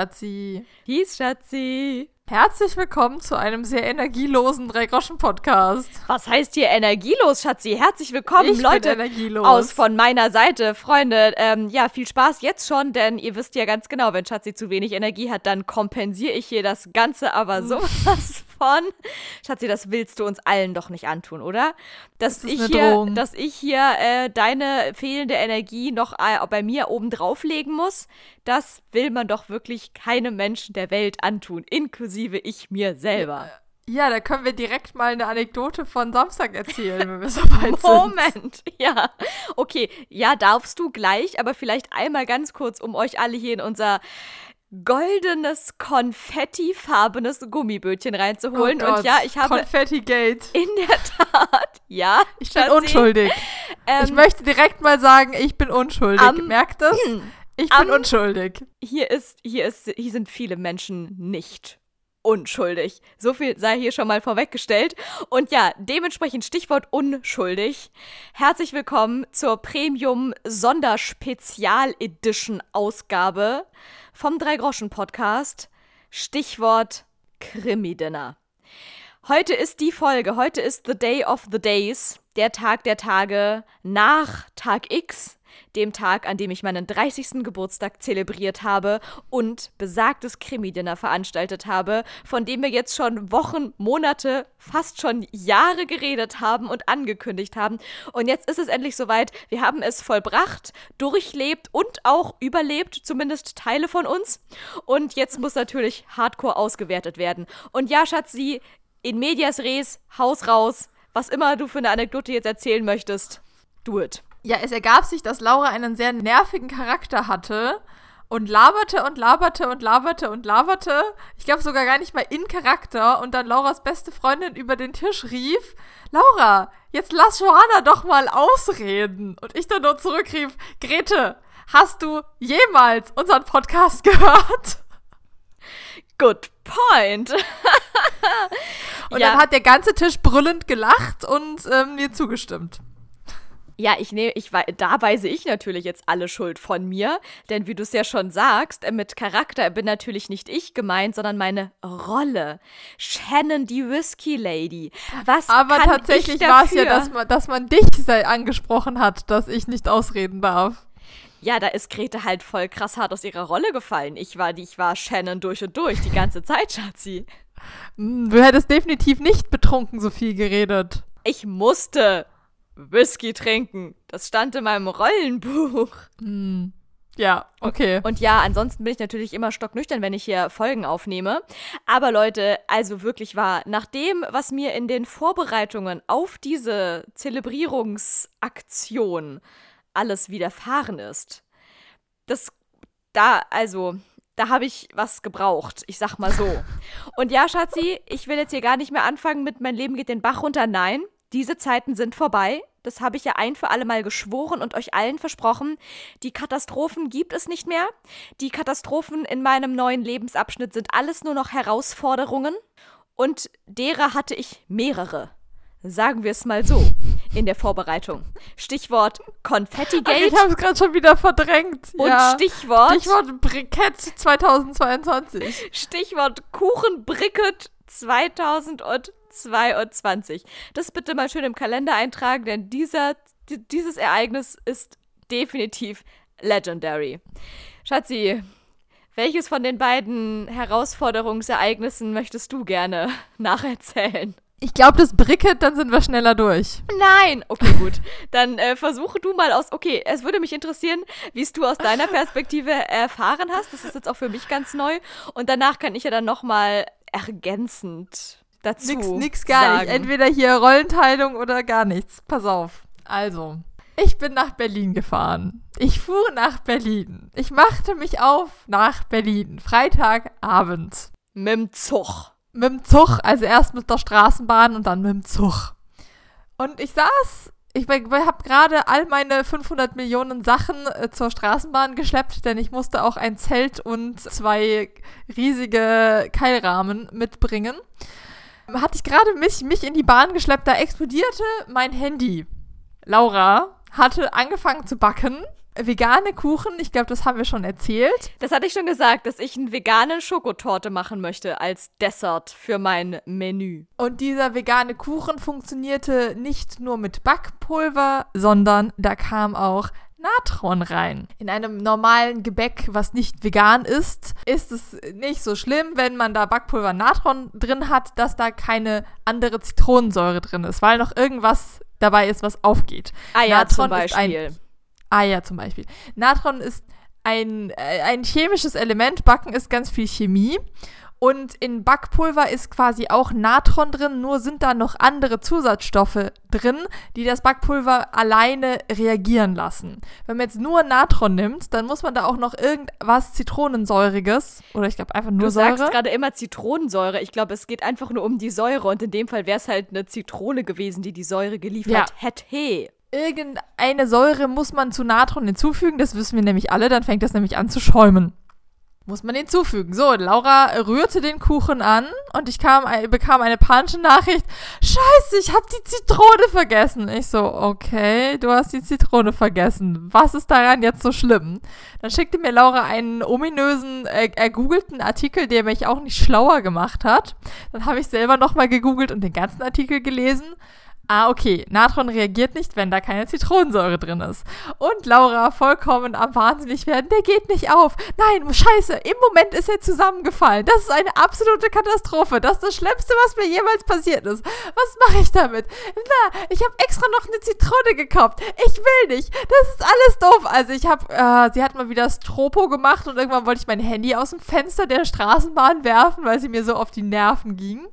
Schatzi. Peace, Schatzi. Herzlich willkommen zu einem sehr energielosen Drei-Groschen-Podcast. Was heißt hier energielos, Schatzi? Herzlich willkommen, Ich Leute. bin energielos. Aus von meiner Seite, Freunde. Ähm, ja, viel Spaß jetzt schon, denn ihr wisst ja ganz genau, wenn Schatzi zu wenig Energie hat, dann kompensiere ich hier das Ganze aber Hm. sowas von. Schatzi, das willst du uns allen doch nicht antun, oder? Dass Das ich hier, Drohung. dass ich hier äh, deine fehlende Energie noch äh, bei mir oben drauflegen muss, das will man doch wirklich keinem Menschen der Welt antun, inklusive ich mir selber. Ja, da können wir direkt mal eine Anekdote von Samstag erzählen, wenn wir soweit sind. Moment, ja. Okay, ja, darfst du gleich, aber vielleicht einmal ganz kurz, um euch alle hier in unser goldenes, konfettifarbenes Gummibötchen reinzuholen. Oh Und ja, ich habe Confetti Gate. in der Tat, ja, Ich bin Schatzi, unschuldig. ähm, ich möchte direkt mal sagen, ich bin unschuldig. Merkt das? Ich bin unschuldig. hier ist, hier ist, hier sind viele Menschen nicht unschuldig. So viel sei hier schon mal vorweggestellt. Und ja, dementsprechend Stichwort unschuldig. Herzlich willkommen zur Premium Sonderspezial Edition Ausgabe vom Drei-Groschen Podcast. Stichwort Krimi-Dinner. Heute ist die Folge, heute ist The Day of the Days, der Tag der Tage nach Tag X, dem Tag, an dem ich meinen 30. Geburtstag zelebriert habe und besagtes Krimi-Dinner veranstaltet habe, von dem wir jetzt schon Wochen, Monate, fast schon Jahre geredet haben und angekündigt haben. Und jetzt ist es endlich soweit. Wir haben es vollbracht, durchlebt und auch überlebt, zumindest Teile von uns. Und jetzt muss natürlich hardcore ausgewertet werden. Und ja, Schatzi, in medias res, Haus raus, was immer du für eine Anekdote jetzt erzählen möchtest, do it. Ja, es ergab sich, dass Laura einen sehr nervigen Charakter hatte und laberte und laberte und laberte und laberte. Ich glaube sogar gar nicht mal in Charakter und dann Lauras beste Freundin über den Tisch rief, Laura, jetzt lass Johanna doch mal ausreden. Und ich dann nur zurückrief, Grete, hast du jemals unseren Podcast gehört? Good point. Und Ja. dann hat der ganze Tisch brüllend gelacht und ähm, mir zugestimmt. Ja, ich nehme, ich da weise ich natürlich jetzt alle Schuld von mir, denn wie du es ja schon sagst, mit Charakter bin natürlich nicht ich gemeint, sondern meine Rolle. Shannon, die Whisky Lady. Was Aber kann tatsächlich ich war es ja, dass man, dass man dich angesprochen hat, dass ich nicht ausreden darf. Ja, da ist Grete halt voll krass hart aus ihrer Rolle gefallen. Ich war, die, ich war Shannon durch und durch die ganze Zeit, Schatzi. Hm, Du hättest definitiv nicht betrunken so viel geredet. Ich musste Whisky trinken. Das stand in meinem Rollenbuch. Ja, okay. Und ja, ansonsten bin ich natürlich immer stocknüchtern, wenn ich hier Folgen aufnehme. Aber Leute, also wirklich wahr, nach dem, was mir in den Vorbereitungen auf diese Zelebrierungsaktion alles widerfahren ist, das, da, also, da habe ich was gebraucht. Ich sag mal so. Und ja, Schatzi, ich will jetzt hier gar nicht mehr anfangen mit mein Leben geht den Bach runter. Nein, diese Zeiten sind vorbei. Das habe ich ja ein für alle Mal geschworen und euch allen versprochen. Die Katastrophen gibt es nicht mehr. Die Katastrophen in meinem neuen Lebensabschnitt sind alles nur noch Herausforderungen. Und derer hatte ich mehrere. Sagen wir es mal so. In der Vorbereitung. Stichwort Ach, Konfetti-Gate ich habe es gerade schon wieder verdrängt. und ja. Stichwort Stichwort Brikett 2022. Stichwort Kuchenbricket 2022. Das bitte mal schön im Kalender eintragen, denn dieser, di- dieses Ereignis ist definitiv legendary. Schatzi, welches von den beiden Herausforderungsereignissen möchtest du gerne nacherzählen? Ich glaube, das Bricket, dann sind wir schneller durch. Nein! Okay, gut. Dann äh, versuche du mal aus. Okay, es würde mich interessieren, wie es du aus deiner Perspektive erfahren hast. Das ist jetzt auch für mich ganz neu. Und danach kann ich ja dann nochmal ergänzend dazu. Nix, nix gar sagen. nicht. Entweder hier Rollenteilung oder gar nichts. Pass auf. Also, ich bin nach Berlin gefahren. Ich fuhr nach Berlin. Ich machte mich auf nach Berlin. Freitagabend. Mit dem Zug. Mit dem Zug, also erst mit der Straßenbahn und dann mit dem Zug. Und ich saß, ich habe gerade all meine 500 Millionen Sachen äh, zur Straßenbahn geschleppt, denn ich musste auch ein Zelt und zwei riesige Keilrahmen mitbringen. Hatte ich gerade mich, mich in die Bahn geschleppt, da explodierte mein Handy. Laura hatte angefangen zu backen vegane Kuchen. Ich glaube, das haben wir schon erzählt. Das hatte ich schon gesagt, dass ich eine vegane Schokotorte machen möchte als Dessert für mein Menü. Und dieser vegane Kuchen funktionierte nicht nur mit Backpulver, sondern da kam auch Natron rein. In einem normalen Gebäck, was nicht vegan ist, ist es nicht so schlimm, wenn man da Backpulver Natron drin hat, dass da keine andere Zitronensäure drin ist, weil noch irgendwas dabei ist, was aufgeht. Eier Natron zum Beispiel. Ist ein, Eier zum Beispiel. Natron ist ein, äh, ein chemisches Element. Backen ist ganz viel Chemie. Und in Backpulver ist quasi auch Natron drin, nur sind da noch andere Zusatzstoffe drin, die das Backpulver alleine reagieren lassen. Wenn man jetzt nur Natron nimmt, dann muss man da auch noch irgendwas Zitronensäuriges oder ich glaube einfach nur du Säure. Du sagst gerade immer Zitronensäure. Ich glaube, es geht einfach nur um die Säure und in dem Fall wäre es halt eine Zitrone gewesen, die die Säure geliefert Ja. hätte. Irgendeine Säure muss man zu Natron hinzufügen, das wissen wir nämlich alle, dann fängt das nämlich an zu schäumen. Muss man hinzufügen. So, Laura rührte den Kuchen an und ich kam, bekam eine panische Nachricht. Scheiße, ich habe die Zitrone vergessen. Ich so, okay, du hast die Zitrone vergessen. Was ist daran jetzt so schlimm? Dann schickte mir Laura einen ominösen, äh, ergoogelten Artikel, der mich auch nicht schlauer gemacht hat. Dann habe ich selber nochmal gegoogelt und den ganzen Artikel gelesen. Ah, okay. Natron reagiert nicht, wenn da keine Zitronensäure drin ist. Und Laura vollkommen am wahnsinnig werden. Der geht nicht auf. Nein, scheiße. Im Moment ist er zusammengefallen. Das ist eine absolute Katastrophe. Das ist das Schlimmste, was mir jemals passiert ist. Was mache ich damit? Na, ich habe extra noch eine Zitrone gekauft. Ich will nicht. Das ist alles doof. Also ich habe, äh, sie hat mal wieder Stropo gemacht und irgendwann wollte ich mein Handy aus dem Fenster der Straßenbahn werfen, weil sie mir so auf die Nerven ging.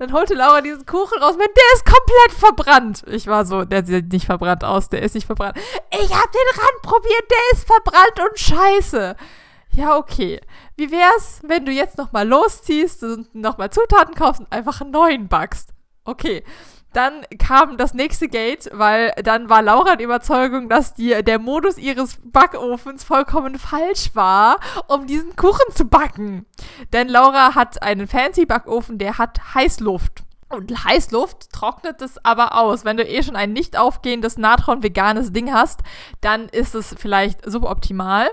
Dann holte Laura diesen Kuchen raus. Mit, der ist komplett verbrannt. Ich war so, der sieht nicht verbrannt aus, der ist nicht verbrannt. Ich hab den Rand probiert, der ist verbrannt und scheiße. Ja, okay. Wie wär's, wenn du jetzt nochmal losziehst und nochmal Zutaten kaufst und einfach einen neuen backst? Okay. Dann kam das nächste Gate, weil dann war Laura die Überzeugung, dass die, der Modus ihres Backofens vollkommen falsch war, um diesen Kuchen zu backen. Denn Laura hat einen fancy Backofen, der hat Heißluft. Und Heißluft trocknet es aber aus. Wenn du eh schon ein nicht aufgehendes Natron-veganes Ding hast, dann ist es vielleicht suboptimal.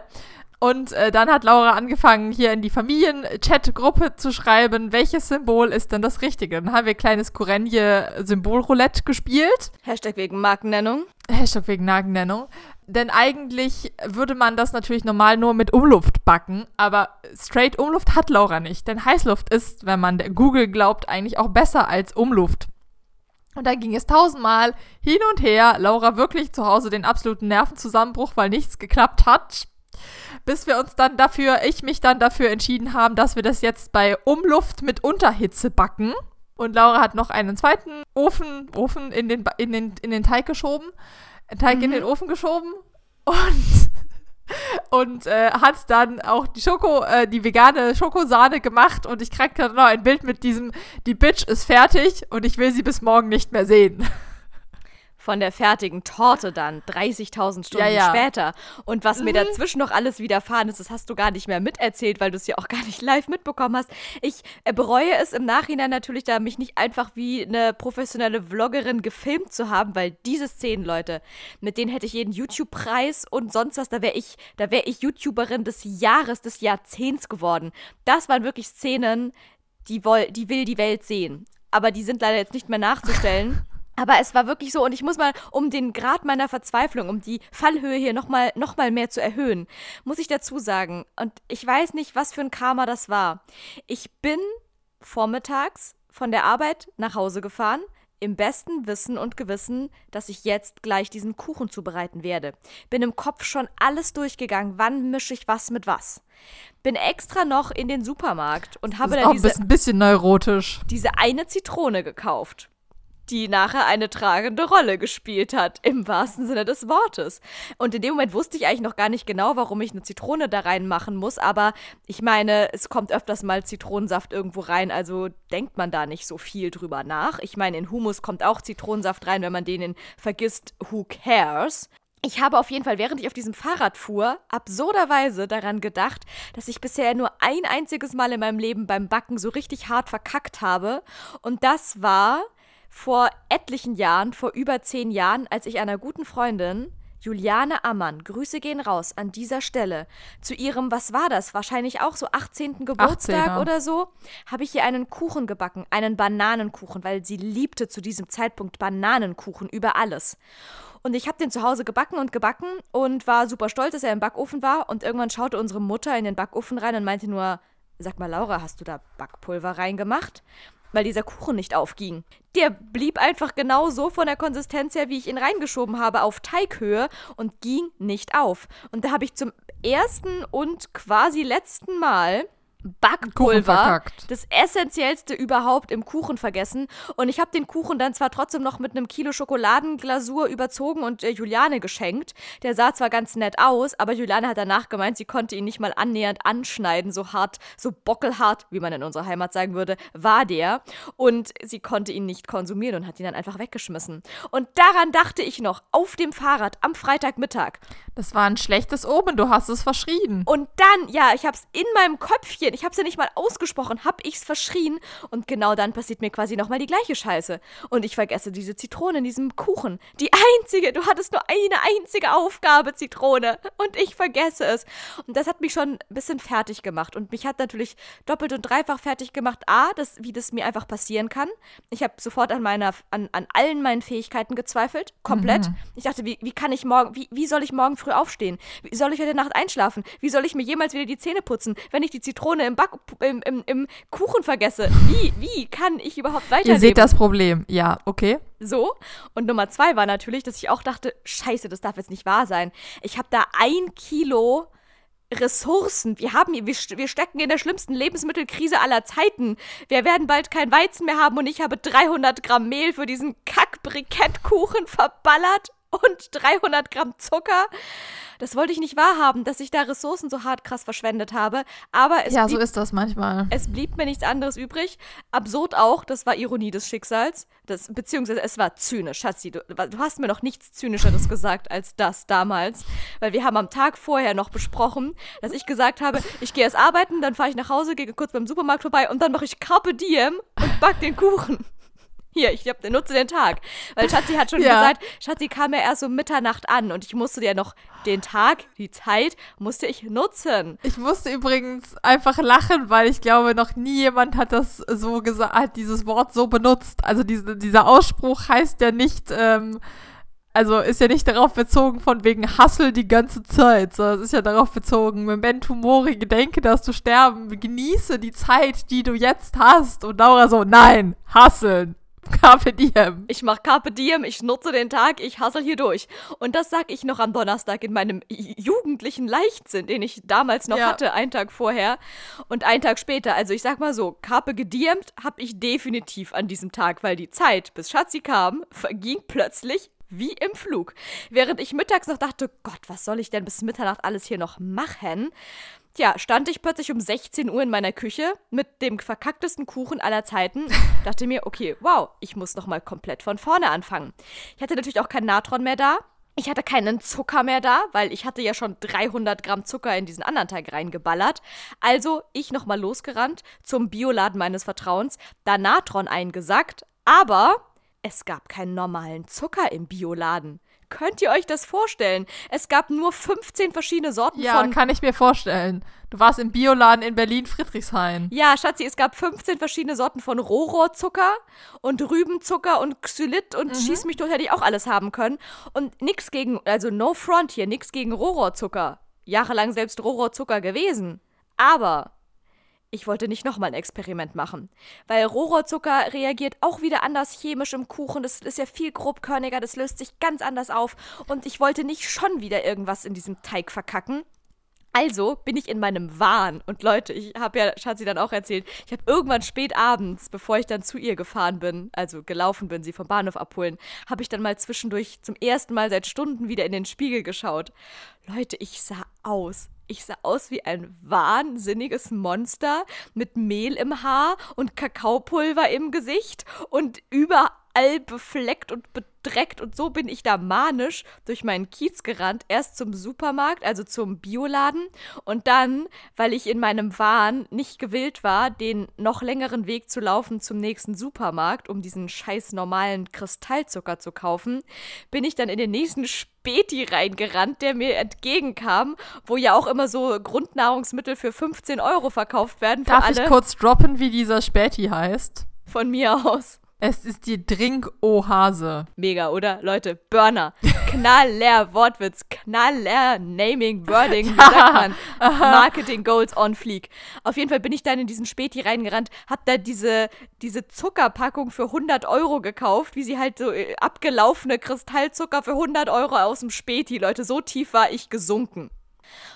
Und äh, dann hat Laura angefangen, hier in die Familien-Chat-Gruppe zu schreiben, welches Symbol ist denn das Richtige. Dann haben wir kleines Kurenje-Symbol-Roulette gespielt. Hashtag wegen Markennennung. Hashtag wegen Nagennennung. Denn eigentlich würde man das natürlich normal nur mit Umluft backen, aber straight Umluft hat Laura nicht. Denn Heißluft ist, wenn man der Google glaubt, eigentlich auch besser als Umluft. Und dann ging es tausendmal hin und her. Laura wirklich zu Hause den absoluten Nervenzusammenbruch, weil nichts geklappt hat bis wir uns dann dafür, ich mich dann dafür entschieden haben, dass wir das jetzt bei Umluft mit Unterhitze backen. Und Laura hat noch einen zweiten Ofen, Ofen in den, in den, in den Teig geschoben, Teig Mhm. in den Ofen geschoben und, und äh, hat dann auch die Schoko, äh, die vegane Schokosahne gemacht und ich krieg gerade noch ein Bild mit diesem, die Bitch ist fertig und ich will sie bis morgen nicht mehr sehen. Von der fertigen Torte dann, 30.000 Stunden Ja, ja. später. Und was mir dazwischen noch alles widerfahren ist, das hast du gar nicht mehr miterzählt, weil du es ja auch gar nicht live mitbekommen hast. Ich äh, bereue es im Nachhinein natürlich, da mich nicht einfach wie eine professionelle Vloggerin gefilmt zu haben, weil diese Szenen, Leute, mit denen hätte ich jeden YouTube-Preis und sonst was, da wäre ich, da wäre ich YouTuberin des Jahres, des Jahrzehnts geworden. Das waren wirklich Szenen, die, woll, die will die Welt sehen. Aber die sind leider jetzt nicht mehr nachzustellen. Aber es war wirklich so, und ich muss mal, um den Grad meiner Verzweiflung, um die Fallhöhe hier nochmal noch mal mehr zu erhöhen, muss ich dazu sagen, und ich weiß nicht, was für ein Karma das war. Ich bin vormittags von der Arbeit nach Hause gefahren, im besten Wissen und Gewissen, dass ich jetzt gleich diesen Kuchen zubereiten werde. Bin im Kopf schon alles durchgegangen, wann mische ich was mit was. Bin extra noch in den Supermarkt und habe Das ist da auch ein diese bisschen, bisschen neurotisch. diese eine Zitrone gekauft, die nachher eine tragende Rolle gespielt hat, im wahrsten Sinne des Wortes. Und in dem Moment wusste ich eigentlich noch gar nicht genau, warum ich eine Zitrone da reinmachen muss, aber ich meine, es kommt öfters mal Zitronensaft irgendwo rein, also denkt man da nicht so viel drüber nach. Ich meine, in Hummus kommt auch Zitronensaft rein, wenn man den vergisst, who cares? Ich habe auf jeden Fall, während ich auf diesem Fahrrad fuhr, absurderweise daran gedacht, dass ich bisher nur ein einziges Mal in meinem Leben beim Backen so richtig hart verkackt habe. Und das war vor etlichen Jahren, vor über zehn Jahren, als ich einer guten Freundin Juliane Ammann, Grüße gehen raus an dieser Stelle. Zu ihrem, was war das? Wahrscheinlich auch so 18. Geburtstag 18er. oder so, habe ich ihr einen Kuchen gebacken, einen Bananenkuchen, weil sie liebte zu diesem Zeitpunkt Bananenkuchen über alles. Und ich habe den zu Hause gebacken und gebacken und war super stolz, dass er im Backofen war. Und irgendwann schaute unsere Mutter in den Backofen rein und meinte nur, sag mal, Laura, hast du da Backpulver reingemacht? Weil dieser Kuchen nicht aufging. Der blieb einfach genau so von der Konsistenz her, wie ich ihn reingeschoben habe, auf Teighöhe und ging nicht auf. Und da habe ich zum ersten und quasi letzten Mal Backpulver, das essentiellste überhaupt im Kuchen vergessen. Und ich habe den Kuchen dann zwar trotzdem noch mit einem Kilo Schokoladenglasur überzogen und äh, Juliane geschenkt. Der sah zwar ganz nett aus, aber Juliane hat danach gemeint, sie konnte ihn nicht mal annähernd anschneiden. So hart, so bockelhart, wie man in unserer Heimat sagen würde, war der. Und sie konnte ihn nicht konsumieren und hat ihn dann einfach weggeschmissen. Und daran dachte ich noch auf dem Fahrrad am Freitagmittag. Das war ein schlechtes Omen, du hast es verschrien. Und dann, ja, ich hab's in meinem Köpfchen, ich hab's ja nicht mal ausgesprochen, hab ich's verschrien und genau dann passiert mir quasi nochmal die gleiche Scheiße. Und ich vergesse diese Zitrone in diesem Kuchen. Die einzige, du hattest nur eine einzige Aufgabe, Zitrone. Und ich vergesse es. Und das hat mich schon ein bisschen fertig gemacht. Und mich hat natürlich doppelt und dreifach fertig gemacht. A, das, wie das mir einfach passieren kann. Ich habe sofort an meiner, an, an allen meinen Fähigkeiten gezweifelt. Komplett. Ich dachte, wie, wie kann ich morgen, wie, wie soll ich morgen früh aufstehen? Wie soll ich heute Nacht einschlafen? Wie soll ich mir jemals wieder die Zähne putzen, wenn ich die Zitrone im, Back, im, im, im Kuchen vergesse? Wie, wie kann ich überhaupt weiterleben? Ihr seht das Problem. Ja, okay. So. Und Nummer zwei war natürlich, dass ich auch dachte, scheiße, das darf jetzt nicht wahr sein. Ich habe da ein Kilo Ressourcen. Wir haben, wir, wir stecken in der schlimmsten Lebensmittelkrise aller Zeiten. Wir werden bald kein Weizen mehr haben und ich habe 300 Gramm Mehl für diesen Kack-Brikettkuchen verballert und 300 Gramm Zucker. Das wollte ich nicht wahrhaben, dass ich da Ressourcen so hart krass verschwendet habe. Aber es ja, blieb so ist das manchmal. es blieb mir nichts anderes übrig. Absurd auch, das war Ironie des Schicksals. Das, beziehungsweise es war zynisch, Schatzi. Du, du hast mir noch nichts Zynischeres gesagt als das damals. Weil wir haben am Tag vorher noch besprochen, dass ich gesagt habe, ich gehe erst arbeiten, dann fahre ich nach Hause, gehe kurz beim Supermarkt vorbei und dann mache ich Carpe Diem und back den Kuchen. Hier, ich hab, nutze den Tag. Weil Schatzi hat schon Ja. gesagt, Schatzi kam ja erst um Mitternacht an und ich musste ja noch den Tag, die Zeit, musste ich nutzen. Ich musste übrigens einfach lachen, weil ich glaube, noch nie jemand hat das so gesagt, hat dieses Wort so benutzt. Also diese, dieser Ausspruch heißt ja nicht, ähm, also ist ja nicht darauf bezogen von wegen Hassel die ganze Zeit, sondern es ist ja darauf bezogen, Memento Mori, gedenke, dass du sterben, genieße die Zeit, die du jetzt hast. Und Laura so, nein, hasseln, Carpe diem. Ich mach Carpe Diem, ich nutze den Tag, ich hassel hier durch. Und das sag ich noch am Donnerstag in meinem jugendlichen Leichtsinn, den ich damals noch Ja. hatte, einen Tag vorher und einen Tag später. Also ich sag mal so, Carpe gediemt hab ich definitiv an diesem Tag, weil die Zeit, bis Schatzi kam, verging plötzlich wie im Flug. Während ich mittags noch dachte, Gott, was soll ich denn bis Mitternacht alles hier noch machen? Tja, stand ich plötzlich um 16 Uhr in meiner Küche mit dem verkacktesten Kuchen aller Zeiten. Dachte mir, okay, wow, ich muss noch mal komplett von vorne anfangen. Ich hatte natürlich auch kein Natron mehr da. Ich hatte keinen Zucker mehr da, weil ich hatte ja schon 300 Gramm Zucker in diesen anderen Teig reingeballert. Also ich noch mal losgerannt zum Bioladen meines Vertrauens, da Natron eingesackt, aber es gab keinen normalen Zucker im Bioladen. Könnt ihr euch das vorstellen? Es gab nur 15 verschiedene Sorten Ja, von kann ich mir vorstellen. Du warst im Bioladen in Berlin-Friedrichshain. Ja, Schatzi, es gab 15 verschiedene Sorten von Rohrohrzucker und Rübenzucker und Xylit und schieß mich tot hätte ich auch alles haben können. Und nix gegen, also no front hier, nix gegen Rohrohrzucker. Jahrelang selbst Rohrohrzucker gewesen. Aber ich wollte nicht nochmal ein Experiment machen. Weil Rohrohrzucker reagiert auch wieder anders chemisch im Kuchen. Das ist ja viel grobkörniger, das löst sich ganz anders auf. Und ich wollte nicht schon wieder irgendwas in diesem Teig verkacken. Also bin ich in meinem Wahn. Und Leute, ich habe ja Schatzi dann auch erzählt, ich habe irgendwann spät abends, bevor ich dann zu ihr gefahren bin, also gelaufen bin, sie vom Bahnhof abholen, habe ich dann mal zwischendurch zum ersten Mal seit Stunden wieder in den Spiegel geschaut. Leute, ich sah aus. Ich sah aus wie ein wahnsinniges Monster mit Mehl im Haar und Kakaopulver im Gesicht und über überall befleckt und bedreckt. Und so bin ich da manisch durch meinen Kiez gerannt. Erst zum Supermarkt, also zum Bioladen. Und dann, weil ich in meinem Wahn nicht gewillt war, den noch längeren Weg zu laufen zum nächsten Supermarkt, um diesen scheiß normalen Kristallzucker zu kaufen, bin ich dann in den nächsten Späti reingerannt, der mir entgegenkam, wo ja auch immer so Grundnahrungsmittel für 15 Euro verkauft werden. Darf alle. ich kurz droppen, wie dieser Späti heißt? Von mir aus. Es ist die Drink-Ohase. Mega, oder? Leute, Burner. Knaller Wortwitz, knaller Naming, Wording, wie sagt man? Marketing Goals on Fleek. Auf jeden Fall bin ich dann in diesen Späti reingerannt, hab da diese, diese Zuckerpackung für 100 Euro gekauft, wie sie halt so äh, abgelaufene Kristallzucker für 100 Euro aus dem Späti. Leute, so tief war ich gesunken.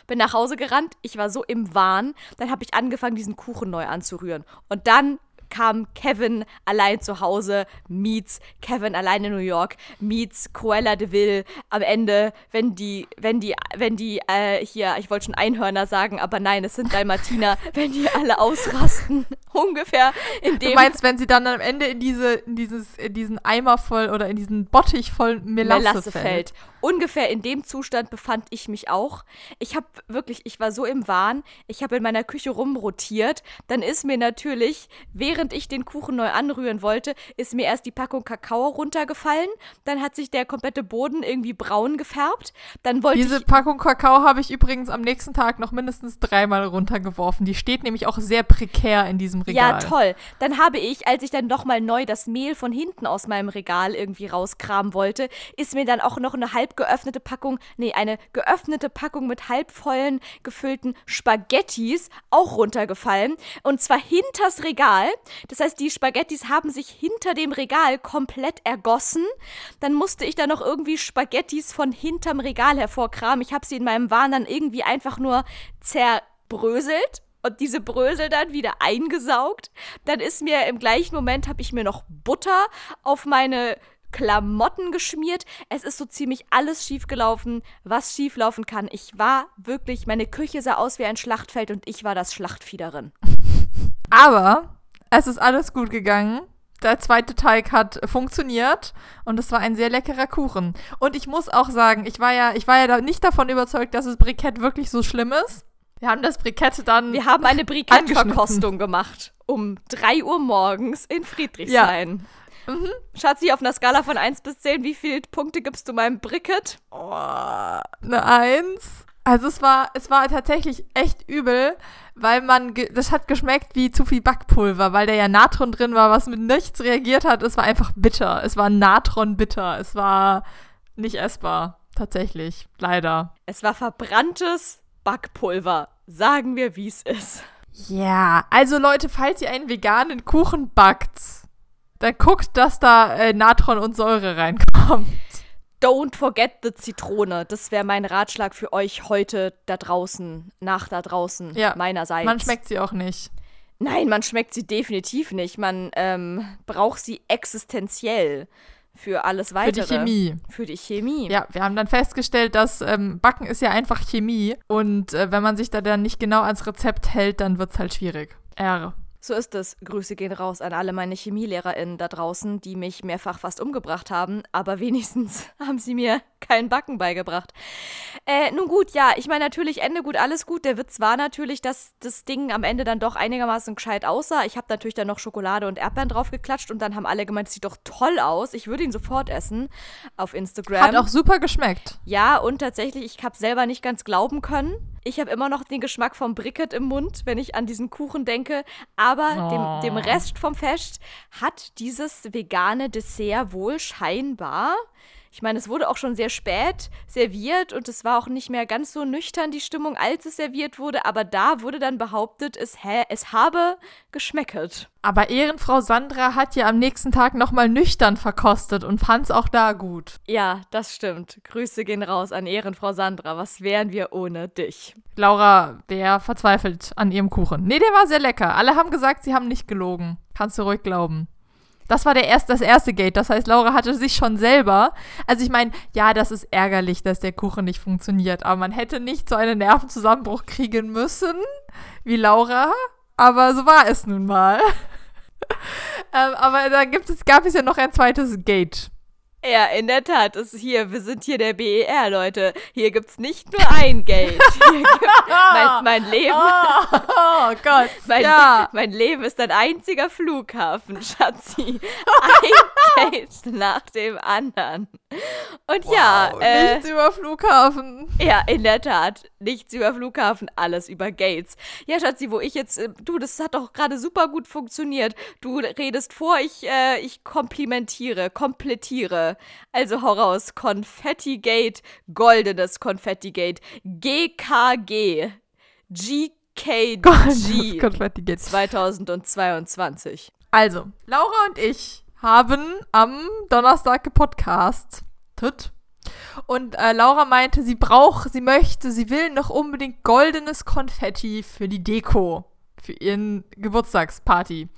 Bin nach Hause gerannt, ich war so im Wahn, dann habe ich angefangen, diesen Kuchen neu anzurühren. Und dann kam Kevin allein zu Hause, meets Kevin allein in New York, meets Cruella de Vil am Ende, wenn die, wenn die, wenn die, äh, hier, ich wollte schon Einhörner sagen, aber nein, es sind Dalmatiner, wenn die alle ausrasten, ungefähr in dem... Du meinst, wenn sie dann am Ende in diese, in dieses, in diesen Eimer voll oder in diesen Bottich voll Melasse, Melasse fällt. fällt. Ungefähr in dem Zustand befand ich mich auch. Ich habe wirklich, ich war so im Wahn, ich habe in meiner Küche rumrotiert. Dann ist mir natürlich, während ich den Kuchen neu anrühren wollte, ist mir erst die Packung Kakao runtergefallen. Dann hat sich der komplette Boden irgendwie braun gefärbt. Dann wollte Diese. Packung Kakao habe ich übrigens am nächsten Tag noch mindestens dreimal runtergeworfen. Die steht nämlich auch sehr prekär in diesem Regal. Ja, toll. Dann habe ich, als ich dann nochmal neu das Mehl von hinten aus meinem Regal irgendwie rauskramen wollte, ist mir dann auch noch eine halb geöffnete Packung, nee, eine geöffnete Packung mit halbvollen gefüllten Spaghettis auch runtergefallen. Und zwar hinters Regal. Das heißt, die Spaghettis haben sich hinter dem Regal komplett ergossen. Dann musste ich da noch irgendwie Spaghettis von hinterm Regal hervorkramen. Ich habe sie in meinem Wahn dann irgendwie einfach nur zerbröselt und diese Brösel dann wieder eingesaugt. Dann ist mir im gleichen Moment habe ich mir noch Butter auf meine Klamotten geschmiert. Es ist so ziemlich alles schiefgelaufen, was schieflaufen kann. Ich war wirklich, meine Küche sah aus wie ein Schlachtfeld und ich war das Schlachtvieh darin. Aber es ist alles gut gegangen. Der zweite Teig hat funktioniert und es war ein sehr leckerer Kuchen. Und ich muss auch sagen, ich war ja, ich war ja nicht davon überzeugt, dass das Brikett wirklich so schlimm ist. Wir haben das Brikett dann. Wir haben eine Brikettverkostung gemacht. Um 3 Uhr morgens in Friedrichshain. Mhm. Schatzi, auf einer Skala von 1 bis 10, wie viele Punkte gibst du meinem Bricket? Oh, eine Eins. Also es war, es war tatsächlich echt übel, weil man, das hat geschmeckt wie zu viel Backpulver, weil da ja Natron drin war, was mit nichts reagiert hat. Es war einfach bitter. Es war Natron bitter. Es war nicht essbar. Tatsächlich. Leider. Es war verbranntes Backpulver. Sagen wir, wie es ist. Ja, also Leute, falls ihr einen veganen Kuchen backt, dann guckt, dass da äh, Natron und Säure reinkommt. Don't forget the Zitrone. Das wäre mein Ratschlag für euch heute da draußen, nach da draußen, Ja, meinerseits. Man schmeckt sie auch nicht. Nein, man schmeckt sie definitiv nicht. Man ähm, braucht sie existenziell für alles Für weitere. die Chemie. Für die Chemie. Ja, wir haben dann festgestellt, dass ähm, Backen ist ja einfach Chemie. Und äh, wenn man sich da dann nicht genau ans Rezept hält, dann wird es halt schwierig. R. So ist es. Grüße gehen raus an alle meine ChemielehrerInnen da draußen, die mich mehrfach fast umgebracht haben, aber wenigstens haben sie mir kein Backen beigebracht. Äh, nun gut, ja, ich meine natürlich Ende gut, alles gut. Der Witz war natürlich, dass das Ding am Ende dann doch einigermaßen gescheit aussah. Ich habe natürlich dann noch Schokolade und Erdbeeren drauf geklatscht und dann haben alle gemeint, es sieht doch toll aus. Ich würde ihn sofort essen auf Instagram. Hat auch super geschmeckt. Ja, und tatsächlich, ich habe selber nicht ganz glauben können. Ich habe immer noch den Geschmack vom Bricket im Mund, wenn ich an diesen Kuchen denke. Aber Oh. dem, dem Rest vom Fest hat dieses vegane Dessert wohl scheinbar. Ich meine, es wurde auch schon sehr spät serviert und es war auch nicht mehr ganz so nüchtern die Stimmung, als es serviert wurde. Aber da wurde dann behauptet, es, hä, es habe geschmecket. Aber Ehrenfrau Sandra hat ja am nächsten Tag nochmal nüchtern verkostet und fand es auch da gut. Ja, das stimmt. Grüße gehen raus an Ehrenfrau Sandra. Was wären wir ohne dich? Laura, der verzweifelt an ihrem Kuchen. Nee, der war sehr lecker. Alle haben gesagt, sie haben nicht gelogen. Kannst du ruhig glauben. Das war der erst, das erste Gate. Das heißt, Laura hatte sich schon selber. Also ich meine, ja, das ist ärgerlich, dass der Kuchen nicht funktioniert. Aber man hätte nicht so einen Nervenzusammenbruch kriegen müssen wie Laura. Aber so war es nun mal. ähm, aber da gibt es, gab es ja noch ein zweites Gate. Ja, in der Tat. Das hier, wir sind hier der BER, Leute. Hier gibt's nicht nur ein Gate. Hier gibt mein, mein Leben. Oh, oh Gott. Mein, ja. mein Leben ist ein einziger Flughafen, Schatzi. Ein Gate nach dem anderen. Und Wow, ja, äh, nichts über Flughafen. ja, in der Tat. Nichts über Flughafen, alles über Gates. Ja, Schatzi, wo ich jetzt, äh, du, das hat doch gerade super gut funktioniert. Du redest vor, ich, äh, ich komplimentiere, komplettiere. Also hau raus. Konfetti Gate, goldenes Konfetti Gate, GKG, GKG Das Konfetti Gate. 2022. Also, Laura und ich haben am Donnerstag gepodcastet. Und äh, Laura meinte, sie braucht, sie möchte, sie will noch unbedingt goldenes Konfetti für die Deko, für ihren Geburtstagsparty.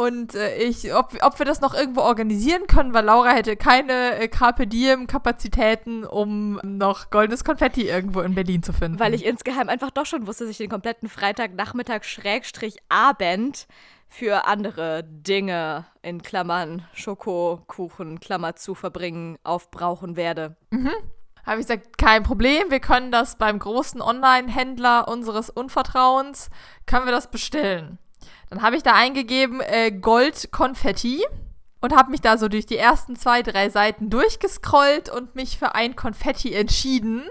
Und äh, ich, ob, ob wir das noch irgendwo organisieren können, weil Laura hätte keine äh, Carpe Diem Kapazitäten, um noch goldenes Konfetti irgendwo in Berlin zu finden. Weil ich insgeheim einfach doch schon wusste, dass ich den kompletten Freitagnachmittag Schrägstrich Abend für andere Dinge in Klammern Schokokuchen Klammer zu verbringen aufbrauchen werde. Habe ich gesagt, kein Problem, wir können das beim großen Online-Händler unseres Unvertrauens, können wir das bestellen. Dann habe ich da eingegeben äh, Gold-Konfetti und habe mich da so durch die ersten zwei, drei Seiten durchgescrollt und mich für ein Konfetti entschieden,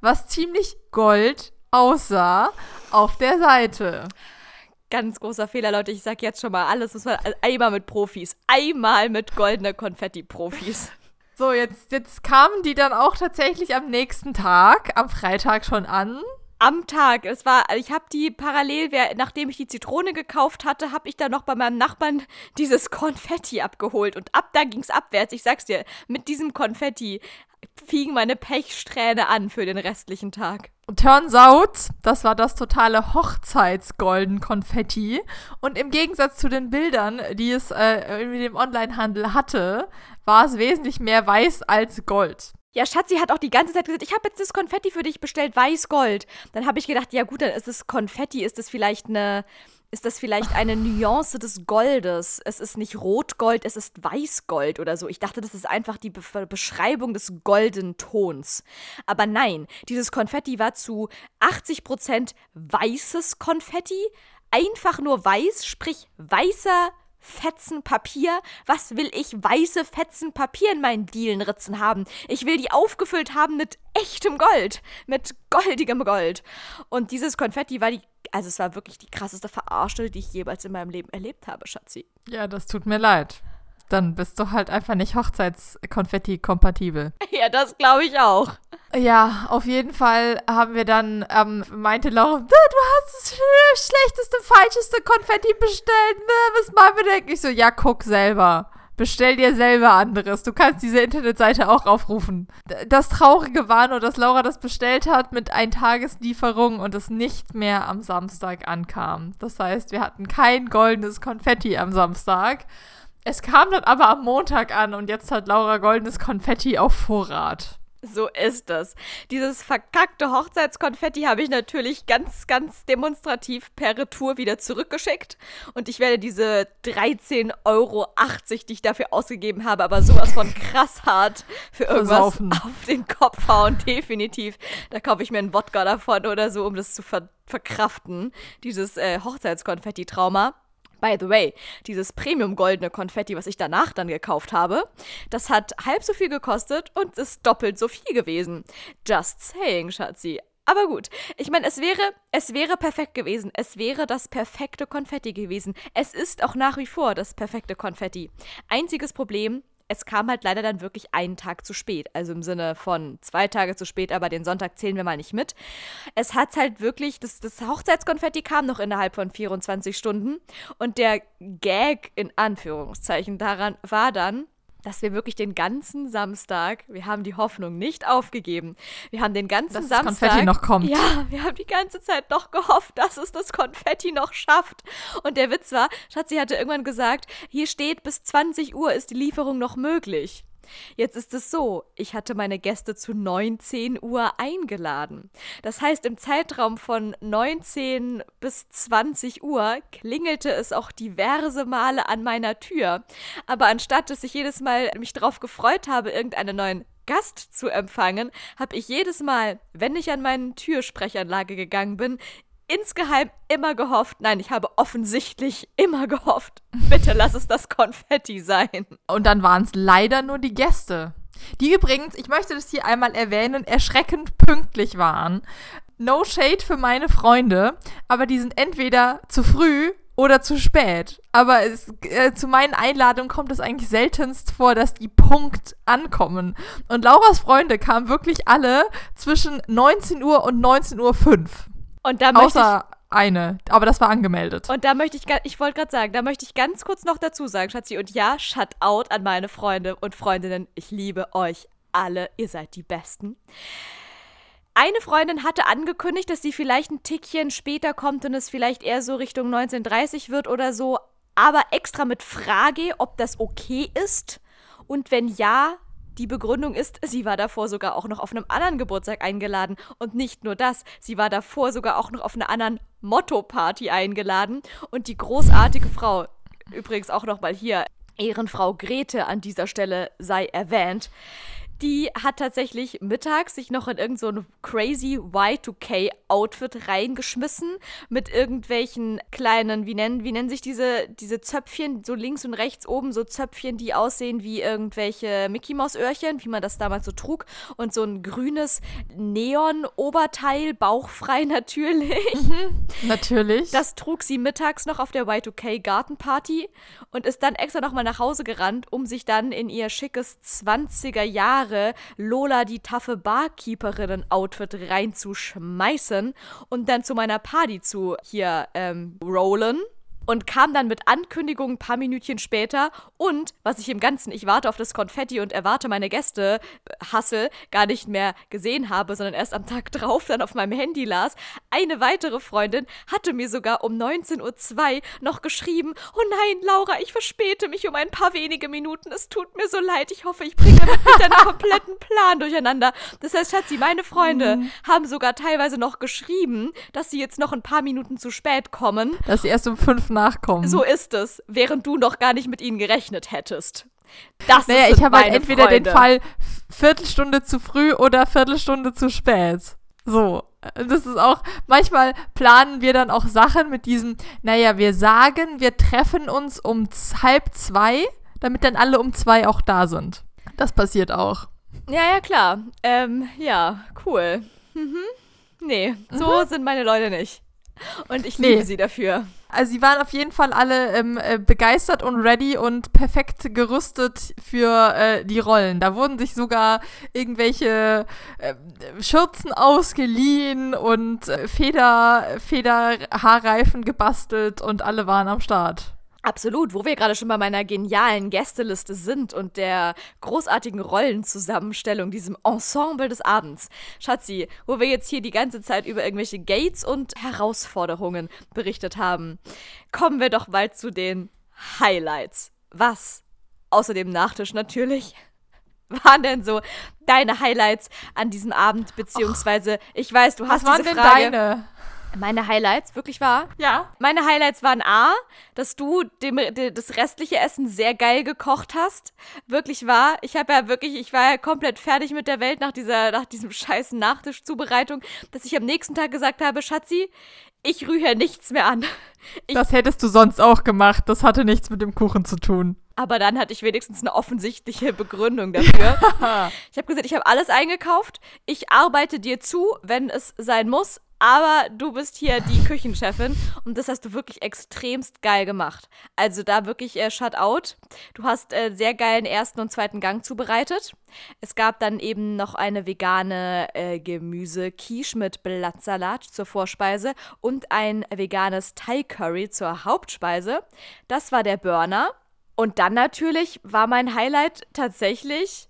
was ziemlich gold aussah auf der Seite. Ganz großer Fehler, Leute. Ich sag jetzt schon mal, alles muss man einmal mit Profis. Einmal mit goldene Konfetti-Profis. So, jetzt, jetzt kamen die dann auch tatsächlich am nächsten Tag, am Freitag schon an. Am Tag, es war, ich habe die parallel, nachdem ich die Zitrone gekauft hatte, habe ich dann noch bei meinem Nachbarn dieses Konfetti abgeholt und ab da ging's abwärts. Ich sag's dir, mit diesem Konfetti fingen meine Pechsträhne an für den restlichen Tag. Turns out, das war das totale Hochzeitsgolden Konfetti. Und im Gegensatz zu den Bildern, die es äh, irgendwie dem Onlinehandel hatte, war es wesentlich mehr weiß als Gold. Ja, Schatzi hat auch die ganze Zeit gesagt, ich habe jetzt das Konfetti für dich bestellt, weiß-gold. Dann habe ich gedacht, ja gut, dann ist es Konfetti, ist es vielleicht eine, ist das vielleicht eine Nuance des Goldes? Es ist nicht Rotgold, es ist Weißgold oder so. Ich dachte, das ist einfach die Be Beschreibung des golden Tons. Aber nein, dieses Konfetti war zu 80% weißes Konfetti, einfach nur weiß, sprich weißer Fetzen Papier? Was will ich weiße Fetzen Papier in meinen Dielenritzen haben? Ich will die aufgefüllt haben mit echtem Gold, mit goldigem Gold. Und dieses Konfetti war die, also es war wirklich die krasseste Verarsche, die ich jemals in meinem Leben erlebt habe, Schatzi. Ja, das tut mir leid. Dann bist du halt einfach nicht Hochzeitskonfetti-kompatibel. Ja, das glaube ich auch. Ja, auf jeden Fall haben wir dann, ähm, meinte Laura, "Du hast das sch- schlechteste, falscheste Konfetti bestellt. ne, Was machen wir denn? Ich so, ja, guck selber. Bestell dir selber anderes. Du kannst diese Internetseite auch aufrufen. Das Traurige war nur, dass Laura das bestellt hat mit Eintageslieferung und es nicht mehr am Samstag ankam. Das heißt, wir hatten kein goldenes Konfetti am Samstag. Es kam dann aber am Montag an und jetzt hat Laura goldenes Konfetti auf Vorrat. So ist es. Dieses verkackte Hochzeitskonfetti habe ich natürlich ganz, ganz demonstrativ per Retour wieder zurückgeschickt. Und ich werde diese 13,80 Euro, die ich dafür ausgegeben habe, aber sowas von krass hart für irgendwas Versaufen. auf den Kopf hauen. Definitiv. Da kaufe ich mir einen Wodka davon oder so, um das zu ver verkraften. Dieses äh, Hochzeitskonfetti-Trauma. By the way, dieses Premium-goldene Konfetti, was ich danach dann gekauft habe, das hat halb so viel gekostet und ist doppelt so viel gewesen. Just saying, Schatzi. Aber gut, ich meine, es wäre, es wäre perfekt gewesen. Es wäre das perfekte Konfetti gewesen. Es ist auch nach wie vor das perfekte Konfetti. Einziges Problem, es kam halt leider dann wirklich einen Tag zu spät. Also im Sinne von zwei Tage zu spät, aber den Sonntag zählen wir mal nicht mit. Es hat halt wirklich, das, das Hochzeitskonfetti kam noch innerhalb von 24 Stunden. Und der Gag in Anführungszeichen daran war dann, dass wir wirklich den ganzen Samstag, wir haben die Hoffnung nicht aufgegeben. Wir haben den ganzen Dass das Samstag. Konfetti noch kommt. Ja, wir haben die ganze Zeit noch gehofft, dass es das Konfetti noch schafft. Und der Witz war, Schatzi hatte irgendwann gesagt, hier steht, bis 20 Uhr ist die Lieferung noch möglich. Jetzt ist es so, ich hatte meine Gäste zu 19 Uhr eingeladen. Das heißt, im Zeitraum von 19 bis 20 Uhr klingelte es auch diverse Male an meiner Tür. Aber anstatt dass ich jedes Mal mich darauf gefreut habe, irgendeinen neuen Gast zu empfangen, habe ich jedes Mal, wenn ich an meine Türsprechanlage gegangen bin, insgeheim immer gehofft, nein, ich habe offensichtlich immer gehofft, bitte lass es das Konfetti sein. Und dann waren es leider nur die Gäste. Die übrigens, ich möchte das hier einmal erwähnen, erschreckend pünktlich waren. No shade für meine Freunde, aber die sind entweder zu früh oder zu spät. Aber es, äh, zu meinen Einladungen kommt es eigentlich seltenst vor, dass die Punkt ankommen. Und Lauras Freunde kamen wirklich alle zwischen 19 Uhr und 19.05 Uhr. Und da Außer eine, aber das war angemeldet. Und da möchte ich, ich wollte gerade sagen, da möchte ich ganz kurz noch dazu sagen, Schatzi, und ja, shut out an meine Freunde und Freundinnen. Ich liebe euch alle. Ihr seid die Besten. Eine Freundin hatte angekündigt, dass sie vielleicht ein Tickchen später kommt und es vielleicht eher so Richtung 1930 wird oder so, aber extra mit Frage, ob das okay ist. Und wenn ja, die Begründung ist, sie war davor sogar auch noch auf einem anderen Geburtstag eingeladen. Und nicht nur das, sie war davor sogar auch noch auf einer anderen Motto-Party eingeladen. Und die großartige Frau, übrigens auch nochmal hier, Ehrenfrau Grete an dieser Stelle sei erwähnt, die hat tatsächlich mittags sich noch in irgendein so crazy Y2K-Outfit reingeschmissen mit irgendwelchen kleinen, wie nennen, wie nennen sich diese, diese Zöpfchen, so links und rechts oben, so Zöpfchen, die aussehen wie irgendwelche Mickey Maus Öhrchen, wie man das damals so trug und so ein grünes Neon-Oberteil, bauchfrei natürlich. Mhm, natürlich. Das trug sie mittags noch auf der Y2K Gartenparty und ist dann extra nochmal nach Hause gerannt, um sich dann in ihr schickes 20er Jahre Jahre Lola die taffe Barkeeperinnen-Outfit reinzuschmeißen und dann zu meiner Party zu hier ähm, rollen und kam dann mit Ankündigung ein paar Minütchen später und, was ich im Ganzen, ich warte auf das Konfetti und erwarte meine Gäste, Hassel, gar nicht mehr gesehen habe, sondern erst am Tag drauf dann auf meinem Handy las, eine weitere Freundin hatte mir sogar um 19.02 Uhr noch geschrieben, oh nein, Laura, ich verspäte mich um ein paar wenige Minuten, es tut mir so leid, ich hoffe, ich bringe mit deinen kompletten Plan durcheinander. Das heißt, Schatzi, meine Freunde mhm. haben sogar teilweise noch geschrieben, dass sie jetzt noch ein paar Minuten zu spät kommen. Dass sie erst um fünf nachkommen. So ist es, während du noch gar nicht mit ihnen gerechnet hättest. Das naja, ich habe halt entweder Freunde. den Fall Viertelstunde zu früh oder Viertelstunde zu spät. So. Das ist auch, manchmal planen wir dann auch Sachen mit diesem, naja, wir sagen, wir treffen uns um halb zwei, damit dann alle um zwei auch da sind. Das passiert auch. Ja, ja, klar. Ähm, ja, cool. Mhm. Nee, so mhm. sind meine Leute nicht. Und ich liebe nee. sie dafür. Also sie waren auf jeden Fall alle ähm, äh, begeistert und ready und perfekt gerüstet für äh, die Rollen. Da wurden sich sogar irgendwelche äh, Schürzen ausgeliehen und äh, Feder, Federhaarreifen gebastelt und alle waren am Start. Absolut, wo wir gerade schon bei meiner genialen Gästeliste sind und der großartigen Rollenzusammenstellung, diesem Ensemble des Abends. Schatzi, wo wir jetzt hier die ganze Zeit über irgendwelche Gates und Herausforderungen berichtet haben, kommen wir doch bald zu den Highlights. Was? Außer dem Nachtisch natürlich. Waren denn so deine Highlights an diesem Abend, beziehungsweise, ich weiß, du hast diese Frage. Denn deine? Meine Highlights, wirklich wahr? Ja. Meine Highlights waren A, dass du dem, dem, das restliche Essen sehr geil gekocht hast. Wirklich wahr. Ich habe ja wirklich, ich war ja komplett fertig mit der Welt nach dieser, nach diesem scheißen Nachtischzubereitung, dass ich am nächsten Tag gesagt habe, Schatzi, ich rühre nichts mehr an. Ich das hättest du sonst auch gemacht. Das hatte nichts mit dem Kuchen zu tun. Aber dann hatte ich wenigstens eine offensichtliche Begründung dafür. ich habe gesagt, ich habe alles eingekauft. Ich arbeite dir zu, wenn es sein muss aber du bist hier die Küchenchefin und das hast du wirklich extremst geil gemacht. Also da wirklich äh, Shutout. Du hast äh, sehr geilen ersten und zweiten Gang zubereitet. Es gab dann eben noch eine vegane äh, Gemüse-Quiche mit Blattsalat zur Vorspeise und ein veganes Thai-Curry zur Hauptspeise. Das war der Burner. Und dann natürlich war mein Highlight tatsächlich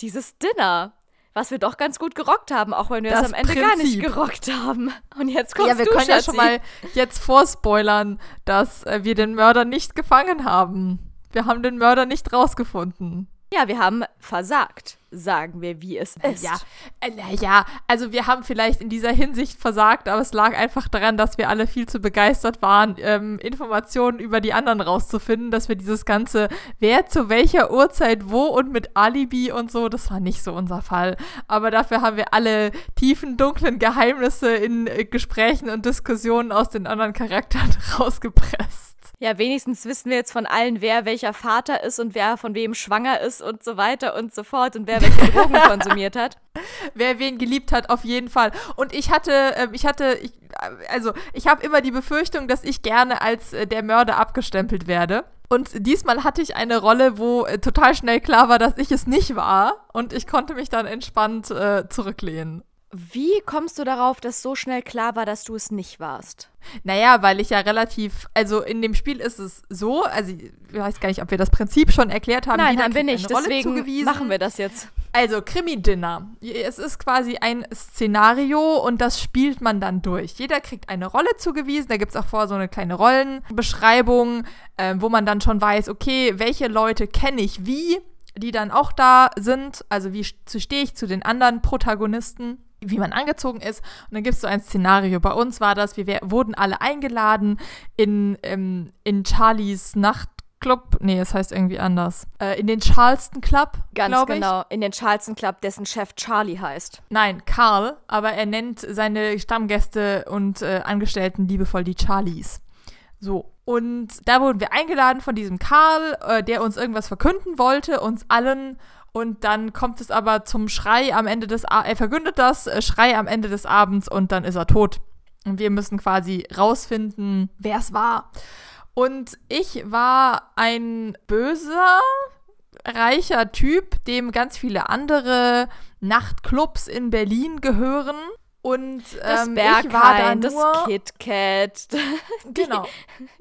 dieses Dinner was wir doch ganz gut gerockt haben, auch wenn wir es am Ende Prinzip. gar nicht gerockt haben. Und jetzt kommst Ja, wir du, können Schatzi. ja schon mal jetzt vorspoilern, dass äh, wir den Mörder nicht gefangen haben. Wir haben den Mörder nicht rausgefunden. Ja, wir haben versagt, sagen wir, wie es ist. Ja, äh, naja, also wir haben vielleicht in dieser Hinsicht versagt, aber es lag einfach daran, dass wir alle viel zu begeistert waren, ähm, Informationen über die anderen rauszufinden, dass wir dieses ganze, wer zu welcher Uhrzeit wo und mit Alibi und so, das war nicht so unser Fall. Aber dafür haben wir alle tiefen, dunklen Geheimnisse in äh, Gesprächen und Diskussionen aus den anderen Charakteren rausgepresst. Ja, wenigstens wissen wir jetzt von allen, wer welcher Vater ist und wer von wem schwanger ist und so weiter und so fort und wer welche Drogen konsumiert hat. Wer wen geliebt hat, auf jeden Fall. Und ich hatte, äh, ich hatte, ich, also ich habe immer die Befürchtung, dass ich gerne als äh, der Mörder abgestempelt werde. Und diesmal hatte ich eine Rolle, wo äh, total schnell klar war, dass ich es nicht war. Und ich konnte mich dann entspannt äh, zurücklehnen. Wie kommst du darauf, dass so schnell klar war, dass du es nicht warst? Naja, weil ich ja relativ, also in dem Spiel ist es so, also ich weiß gar nicht, ob wir das Prinzip schon erklärt haben. Nein, haben wir nicht, deswegen zugewiesen. machen wir das jetzt. Also Krimi-Dinner. Es ist quasi ein Szenario und das spielt man dann durch. Jeder kriegt eine Rolle zugewiesen. Da gibt es auch vorher so eine kleine Rollenbeschreibung, äh, wo man dann schon weiß, okay, welche Leute kenne ich wie, die dann auch da sind. Also wie stehe ich zu den anderen Protagonisten wie man angezogen ist. Und dann gibt es so ein Szenario. Bei uns war das, wir wurden alle eingeladen in, ähm, in Charlies Nachtclub. Nee, es heißt irgendwie anders. Äh, in den Charleston Club. Ganz genau, in den Charleston Club, dessen Chef Charlie heißt. Nein, Karl, aber er nennt seine Stammgäste und äh, Angestellten liebevoll die Charlies. So. Und da wurden wir eingeladen von diesem Karl, äh, der uns irgendwas verkünden wollte, uns allen. Und dann kommt es aber zum Schrei am Ende des Abends. Er verkündet das, äh, Schrei am Ende des Abends und dann ist er tot. Und wir müssen quasi rausfinden, wer es war. Und ich war ein böser, reicher Typ, dem ganz viele andere Nachtclubs in Berlin gehören. Und Das ähm, ich war da Berghain, das nur, KitKat, genau,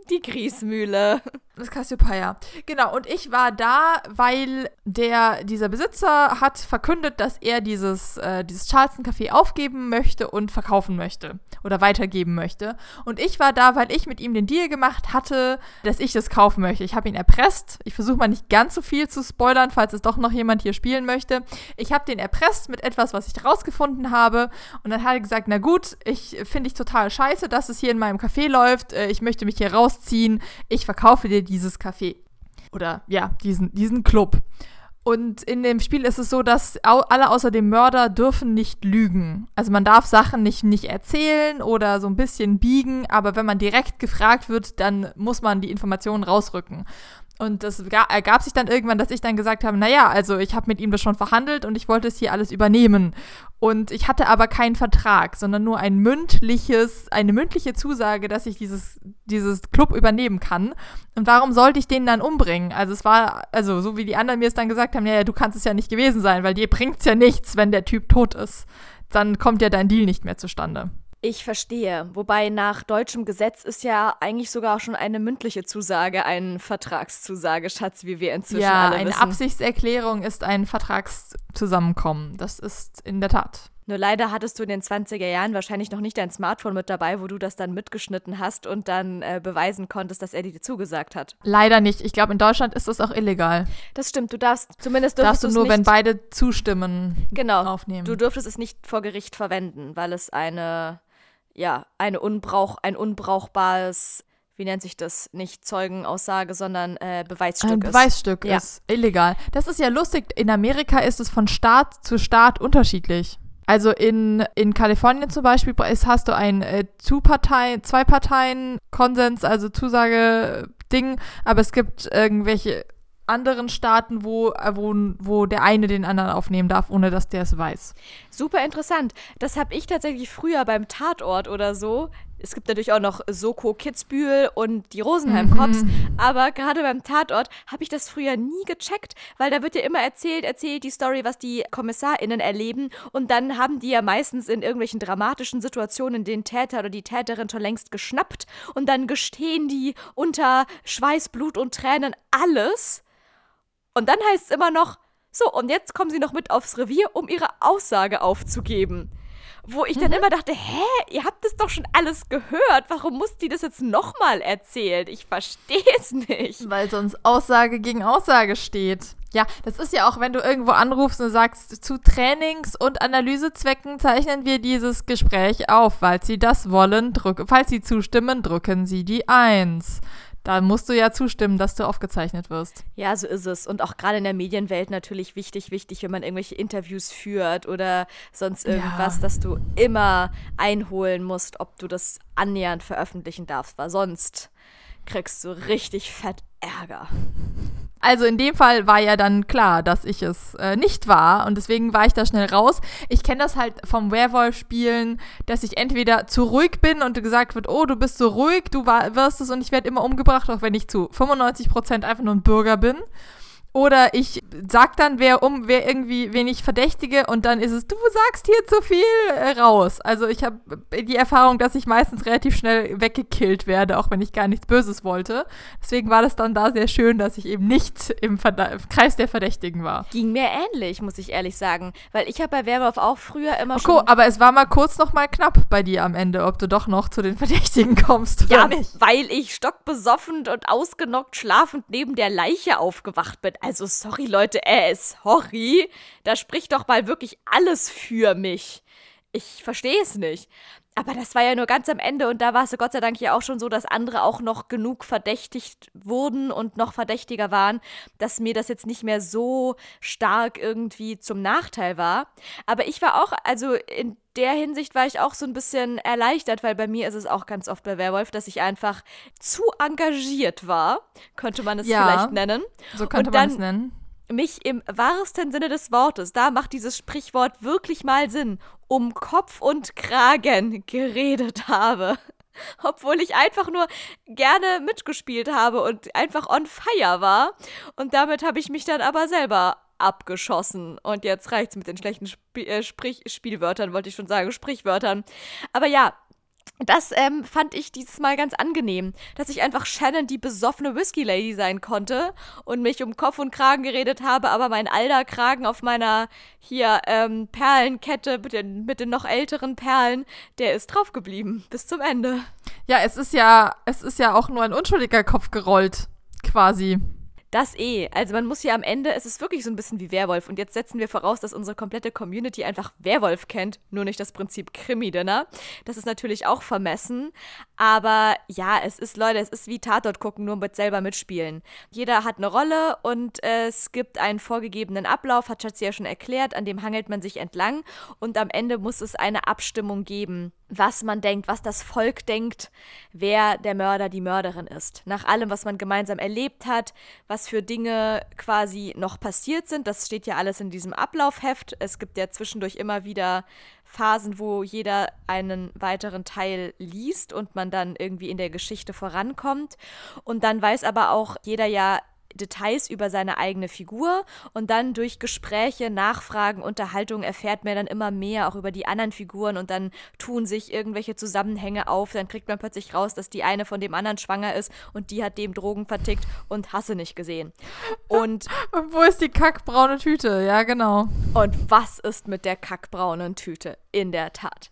die Griesmühle. Das Cassiopeia. Genau, und ich war da, weil der, dieser Besitzer hat verkündet, dass er dieses, äh, dieses Charleston Café aufgeben möchte und verkaufen möchte oder weitergeben möchte. Und ich war da, weil ich mit ihm den Deal gemacht hatte, dass ich das kaufen möchte. Ich habe ihn erpresst. Ich versuche mal nicht ganz so viel zu spoilern, falls es doch noch jemand hier spielen möchte. Ich habe den erpresst mit etwas, was ich rausgefunden habe. Und dann hat er gesagt, na gut, ich finde ich total scheiße, dass es hier in meinem Café läuft. Äh, Ich möchte mich hier rausziehen. Ich verkaufe dir dieses Café. Oder ja, diesen, diesen Club. Und in dem Spiel ist es so, dass alle außer dem Mörder dürfen nicht lügen. Also man darf Sachen nicht, nicht erzählen oder so ein bisschen biegen, aber wenn man direkt gefragt wird, dann muss man die Informationen rausrücken. Und das ga- ergab sich dann irgendwann, dass ich dann gesagt habe, naja, also ich habe mit ihm das schon verhandelt und ich wollte es hier alles übernehmen. Und ich hatte aber keinen Vertrag, sondern nur ein mündliches, eine mündliche Zusage, dass ich dieses, dieses Club übernehmen kann. Und warum sollte ich den dann umbringen? Also es war, also so wie die anderen mir es dann gesagt haben, naja, du kannst es ja nicht gewesen sein, weil dir bringt's ja nichts, wenn der Typ tot ist. Dann kommt ja dein Deal nicht mehr zustande. Ich verstehe. Wobei nach deutschem Gesetz ist ja eigentlich sogar auch schon eine mündliche Zusage ein Vertragszusage, Schatz, wie wir inzwischen ja, alle eine wissen. Absichtserklärung ist ein Vertragszusammenkommen. Das ist in der Tat. Nur leider hattest du in den 20er Jahren wahrscheinlich noch nicht dein Smartphone mit dabei, wo du das dann mitgeschnitten hast und dann äh, beweisen konntest, dass er dir zugesagt hat. Leider nicht. Ich glaube, in Deutschland ist das auch illegal. Das stimmt, du darfst zumindest Darfst du es nur, wenn beide zustimmen, genau, aufnehmen. du dürftest es nicht vor Gericht verwenden, weil es eine, ja, eine Unbrauch, ein unbrauchbares, wie nennt sich das, nicht Zeugenaussage, sondern äh, Beweisstück ein ist. Beweisstück Ja. ist illegal. Das ist ja lustig. In Amerika ist es von Staat zu Staat unterschiedlich. Also in, in Kalifornien zum Beispiel ist, hast du ein äh, Zwei-Parteien, Zwei-Parteien-Konsens, also Zusage-Ding, aber es gibt irgendwelche anderen Staaten, wo, äh, wo, wo der eine den anderen aufnehmen darf, ohne dass der es weiß. Super interessant. Das habe ich tatsächlich früher beim Tatort oder so. Es gibt natürlich auch noch Soko Kitzbühel und die Rosenheim Cops, aber gerade beim Tatort habe ich das früher nie gecheckt, weil da wird ja immer erzählt, erzählt die Story, was die KommissarInnen erleben und dann haben die ja meistens in irgendwelchen dramatischen Situationen den Täter oder die Täterin schon längst geschnappt und dann gestehen die unter Schweiß, Blut und Tränen alles und dann heißt es immer noch, so, und jetzt kommen sie noch mit aufs Revier, um ihre Aussage aufzugeben. Wo ich dann immer dachte, hä, ihr habt es doch schon alles gehört. Warum muss die das jetzt nochmal erzählen? Ich verstehe es nicht. Weil sonst Aussage gegen Aussage steht. Ja, das ist ja auch, wenn du irgendwo anrufst und sagst, zu Trainings- und Analysezwecken zeichnen wir dieses Gespräch auf. Falls Sie das wollen, drück, falls Sie zustimmen, drücken Sie die Eins. Da musst du ja zustimmen, dass du aufgezeichnet wirst. Ja, so ist es. Und auch gerade in der Medienwelt natürlich wichtig, wichtig, wenn man irgendwelche Interviews führt oder sonst irgendwas, ja. dass du immer einholen musst, ob du das annähernd veröffentlichen darfst, weil sonst kriegst du richtig fett Ärger. Also in dem Fall war ja dann klar, dass ich es äh, nicht war und deswegen war ich da schnell raus. Ich kenne das halt vom Werwolf-Spielen, dass ich entweder zu ruhig bin und gesagt wird, oh, du bist so ruhig, du wirst es und ich werde immer umgebracht, auch wenn ich zu 95% einfach nur ein Bürger bin. Oder ich sag dann, wer um, wer irgendwie, wen ich verdächtige und dann ist es, du sagst hier zu viel äh, raus. Also ich habe die Erfahrung, dass ich meistens relativ schnell weggekillt werde, auch wenn ich gar nichts Böses wollte. Deswegen war das dann da sehr schön, dass ich eben nicht im Verda Kreis der Verdächtigen war. Ging mir ähnlich, muss ich ehrlich sagen. Weil ich habe bei Werwolf auch früher immer okay, schon... aber es war mal kurz noch mal knapp bei dir am Ende, ob du doch noch zu den Verdächtigen kommst ja, nicht. weil ich stockbesoffen und ausgenockt schlafend neben der Leiche aufgewacht bin. Also sorry Leute, äh, sorry. Da spricht doch mal wirklich alles für mich. Ich verstehe es nicht. Aber das war ja nur ganz am Ende und da war es Gott sei Dank ja auch schon so, dass andere auch noch genug verdächtigt wurden und noch verdächtiger waren, dass mir das jetzt nicht mehr so stark irgendwie zum Nachteil war. Aber ich war auch, also in der Hinsicht war ich auch so ein bisschen erleichtert, weil bei mir ist es auch ganz oft bei Werwolf, dass ich einfach zu engagiert war, könnte man es ja, vielleicht nennen. So könnte man es nennen mich im wahrsten Sinne des Wortes, da macht dieses Sprichwort wirklich mal Sinn, um Kopf und Kragen geredet habe. Obwohl ich einfach nur gerne mitgespielt habe und einfach on fire war. Und damit habe ich mich dann aber selber abgeschossen. Und jetzt reicht's mit den schlechten Sp äh, Sprich Spielwörtern, wollte ich schon sagen, Sprichwörtern. Aber ja, das ähm, fand ich dieses Mal ganz angenehm, dass ich einfach Shannon die besoffene Whisky Lady sein konnte und mich um Kopf und Kragen geredet habe, aber mein alter Kragen auf meiner hier ähm, Perlenkette mit den, mit den noch älteren Perlen, der ist drauf geblieben bis zum Ende. Ja, es ist ja, es ist ja auch nur ein unschuldiger Kopf gerollt, quasi. Das eh. Also man muss ja am Ende, es ist wirklich so ein bisschen wie Werwolf. Und jetzt setzen wir voraus, dass unsere komplette Community einfach Werwolf kennt, nur nicht das Prinzip Krimi-Dinner. Das ist natürlich auch vermessen. Aber ja, es ist, Leute, es ist wie Tatort gucken, nur mit selber mitspielen. Jeder hat eine Rolle und es gibt einen vorgegebenen Ablauf, hat Schatzi ja schon erklärt, an dem hangelt man sich entlang. Und am Ende muss es eine Abstimmung geben was man denkt, was das Volk denkt, wer der Mörder, die Mörderin ist. Nach allem, was man gemeinsam erlebt hat, was für Dinge quasi noch passiert sind, das steht ja alles in diesem Ablaufheft. Es gibt ja zwischendurch immer wieder Phasen, wo jeder einen weiteren Teil liest und man dann irgendwie in der Geschichte vorankommt. Und dann weiß aber auch jeder ja Details über seine eigene Figur und dann durch Gespräche, Nachfragen, Unterhaltung erfährt man dann immer mehr auch über die anderen Figuren und dann tun sich irgendwelche Zusammenhänge auf, dann kriegt man plötzlich raus, dass die eine von dem anderen schwanger ist und die hat dem Drogen vertickt und hasse nicht gesehen. Und wo ist die kackbraune Tüte? Ja, genau. Und was ist mit der kackbraunen Tüte? In der Tat.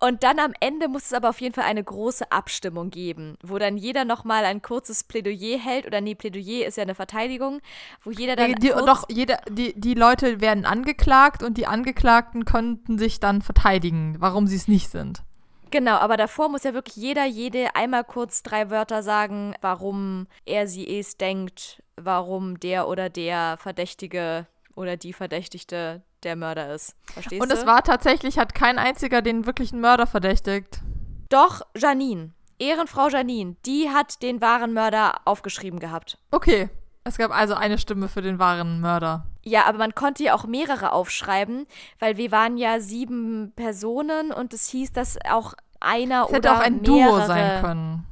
Und dann am Ende muss es aber auf jeden Fall eine große Abstimmung geben, wo dann jeder nochmal ein kurzes Plädoyer hält. Oder nee, Plädoyer ist ja eine Verteidigung, wo jeder dann. Die, doch, jeder, die, die Leute werden angeklagt und die Angeklagten könnten sich dann verteidigen, warum sie es nicht sind. Genau, aber davor muss ja wirklich jeder, jede einmal kurz drei Wörter sagen, warum er sie es denkt, warum der oder der Verdächtige oder die Verdächtigte der Mörder ist. Verstehst Und du? Und es war tatsächlich, hat kein einziger den wirklichen Mörder verdächtigt. Doch, Janine. Ehrenfrau Janine, die hat den wahren Mörder aufgeschrieben gehabt. Okay. Es gab also eine Stimme für den wahren Mörder. Ja, aber man konnte ja auch mehrere aufschreiben, weil wir waren ja sieben Personen und es hieß, dass auch einer es oder hätte auch ein Duo sein können.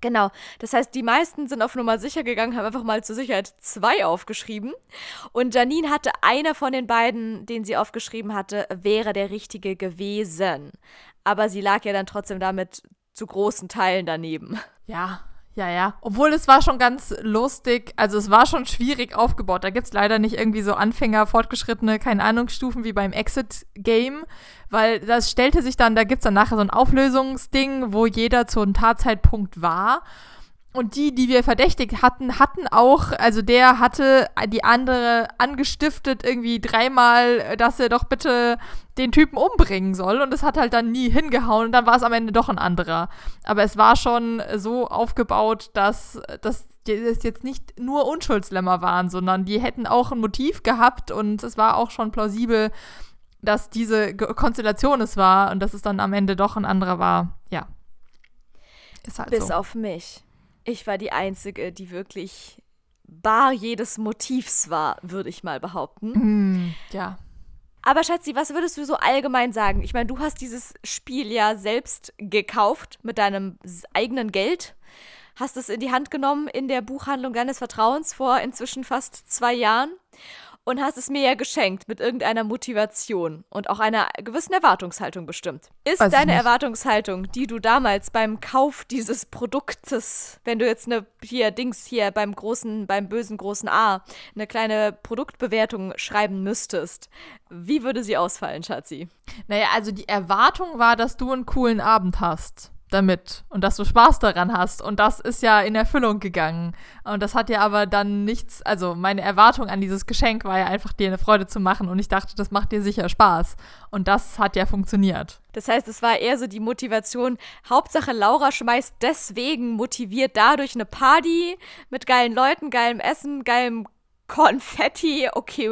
Genau. Das heißt, die meisten sind auf Nummer sicher gegangen, haben einfach mal zur Sicherheit zwei aufgeschrieben. Und Janine hatte einer von den beiden, den sie aufgeschrieben hatte, wäre der richtige gewesen. Aber sie lag ja dann trotzdem damit zu großen Teilen daneben. Ja, ja, ja. Obwohl es war schon ganz lustig, also es war schon schwierig aufgebaut. Da gibt es leider nicht irgendwie so Anfänger, Fortgeschrittene, keine Ahnung, Stufen wie beim Exit-Game, weil das stellte sich dann, da gibt es dann nachher so ein Auflösungsding, wo jeder zu einem Tatzeitpunkt war. Und die, die wir verdächtigt hatten, hatten auch, also der hatte die andere angestiftet, irgendwie dreimal, dass er doch bitte den Typen umbringen soll. Und es hat halt dann nie hingehauen. Und dann war es am Ende doch ein anderer. Aber es war schon so aufgebaut, dass, dass es jetzt nicht nur Unschuldslämmer waren, sondern die hätten auch ein Motiv gehabt. Und es war auch schon plausibel, dass diese Konstellation es war und dass es dann am Ende doch ein anderer war. Ja. Ist halt Bis so. auf mich. Ich war die Einzige, die wirklich bar jedes Motivs war, würde ich mal behaupten. Mm, ja. Aber Schatzi, was würdest du so allgemein sagen? Ich meine, du hast dieses Spiel ja selbst gekauft mit deinem eigenen Geld. Hast es in die Hand genommen in der Buchhandlung deines Vertrauens vor inzwischen fast zwei Jahren und hast es mir ja geschenkt mit irgendeiner Motivation und auch einer gewissen Erwartungshaltung bestimmt. Ist Weiß deine Erwartungshaltung, die du damals beim Kauf dieses Produktes, wenn du jetzt eine hier Dings hier beim großen, beim bösen großen A, eine kleine Produktbewertung schreiben müsstest, wie würde sie ausfallen, Schatzi? Naja, also die Erwartung war, dass du einen coolen Abend hast damit und dass du Spaß daran hast. Und das ist ja in Erfüllung gegangen. Und das hat ja aber dann nichts, also meine Erwartung an dieses Geschenk war ja einfach, dir eine Freude zu machen. Und ich dachte, das macht dir sicher Spaß. Und das hat ja funktioniert. Das heißt, es war eher so die Motivation, Hauptsache Laura schmeißt deswegen motiviert dadurch eine Party mit geilen Leuten, geilem Essen, geilem Konfetti, okay,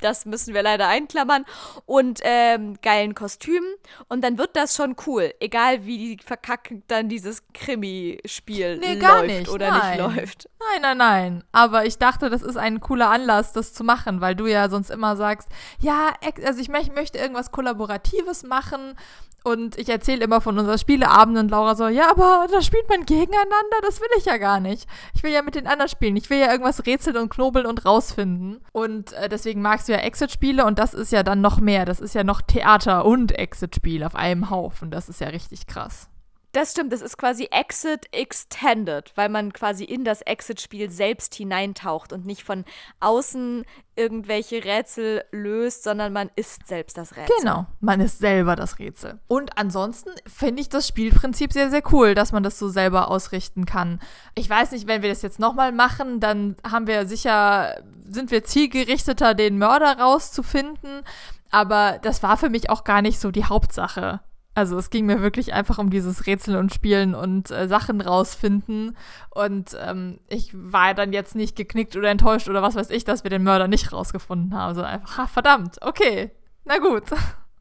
das müssen wir leider einklammern, und ähm, geilen Kostümen. Und dann wird das schon cool, egal wie verkackt dann dieses Krimi-Spiel nee, läuft nicht. oder nein. nicht läuft. Nein, nein, nein. Aber ich dachte, das ist ein cooler Anlass, das zu machen, weil du ja sonst immer sagst, ja, also ich möchte irgendwas Kollaboratives machen und ich erzähle immer von unseren Spieleabenden und Laura so, ja, aber da spielt man gegeneinander, das will ich ja gar nicht. Ich will ja mit den anderen spielen. Ich will ja irgendwas rätseln und knobeln und rausfinden. Und äh, deswegen magst du ja Exit-Spiele und das ist ja dann noch mehr. Das ist ja noch Theater und Exit-Spiel auf einem Haufen. Das ist ja richtig krass. Das stimmt, das ist quasi Exit Extended, weil man quasi in das Exit-Spiel selbst hineintaucht und nicht von außen irgendwelche Rätsel löst, sondern man ist selbst das Rätsel. Genau, man ist selber das Rätsel. Und ansonsten finde ich das Spielprinzip sehr, sehr cool, dass man das so selber ausrichten kann. Ich weiß nicht, wenn wir das jetzt nochmal machen, dann haben wir sicher, sind wir zielgerichteter, den Mörder rauszufinden. Aber das war für mich auch gar nicht so die Hauptsache. Also es ging mir wirklich einfach um dieses Rätseln und Spielen und äh, Sachen rausfinden. Und ähm, ich war dann jetzt nicht geknickt oder enttäuscht oder was weiß ich, dass wir den Mörder nicht rausgefunden haben. So einfach, ha, verdammt, okay, na gut.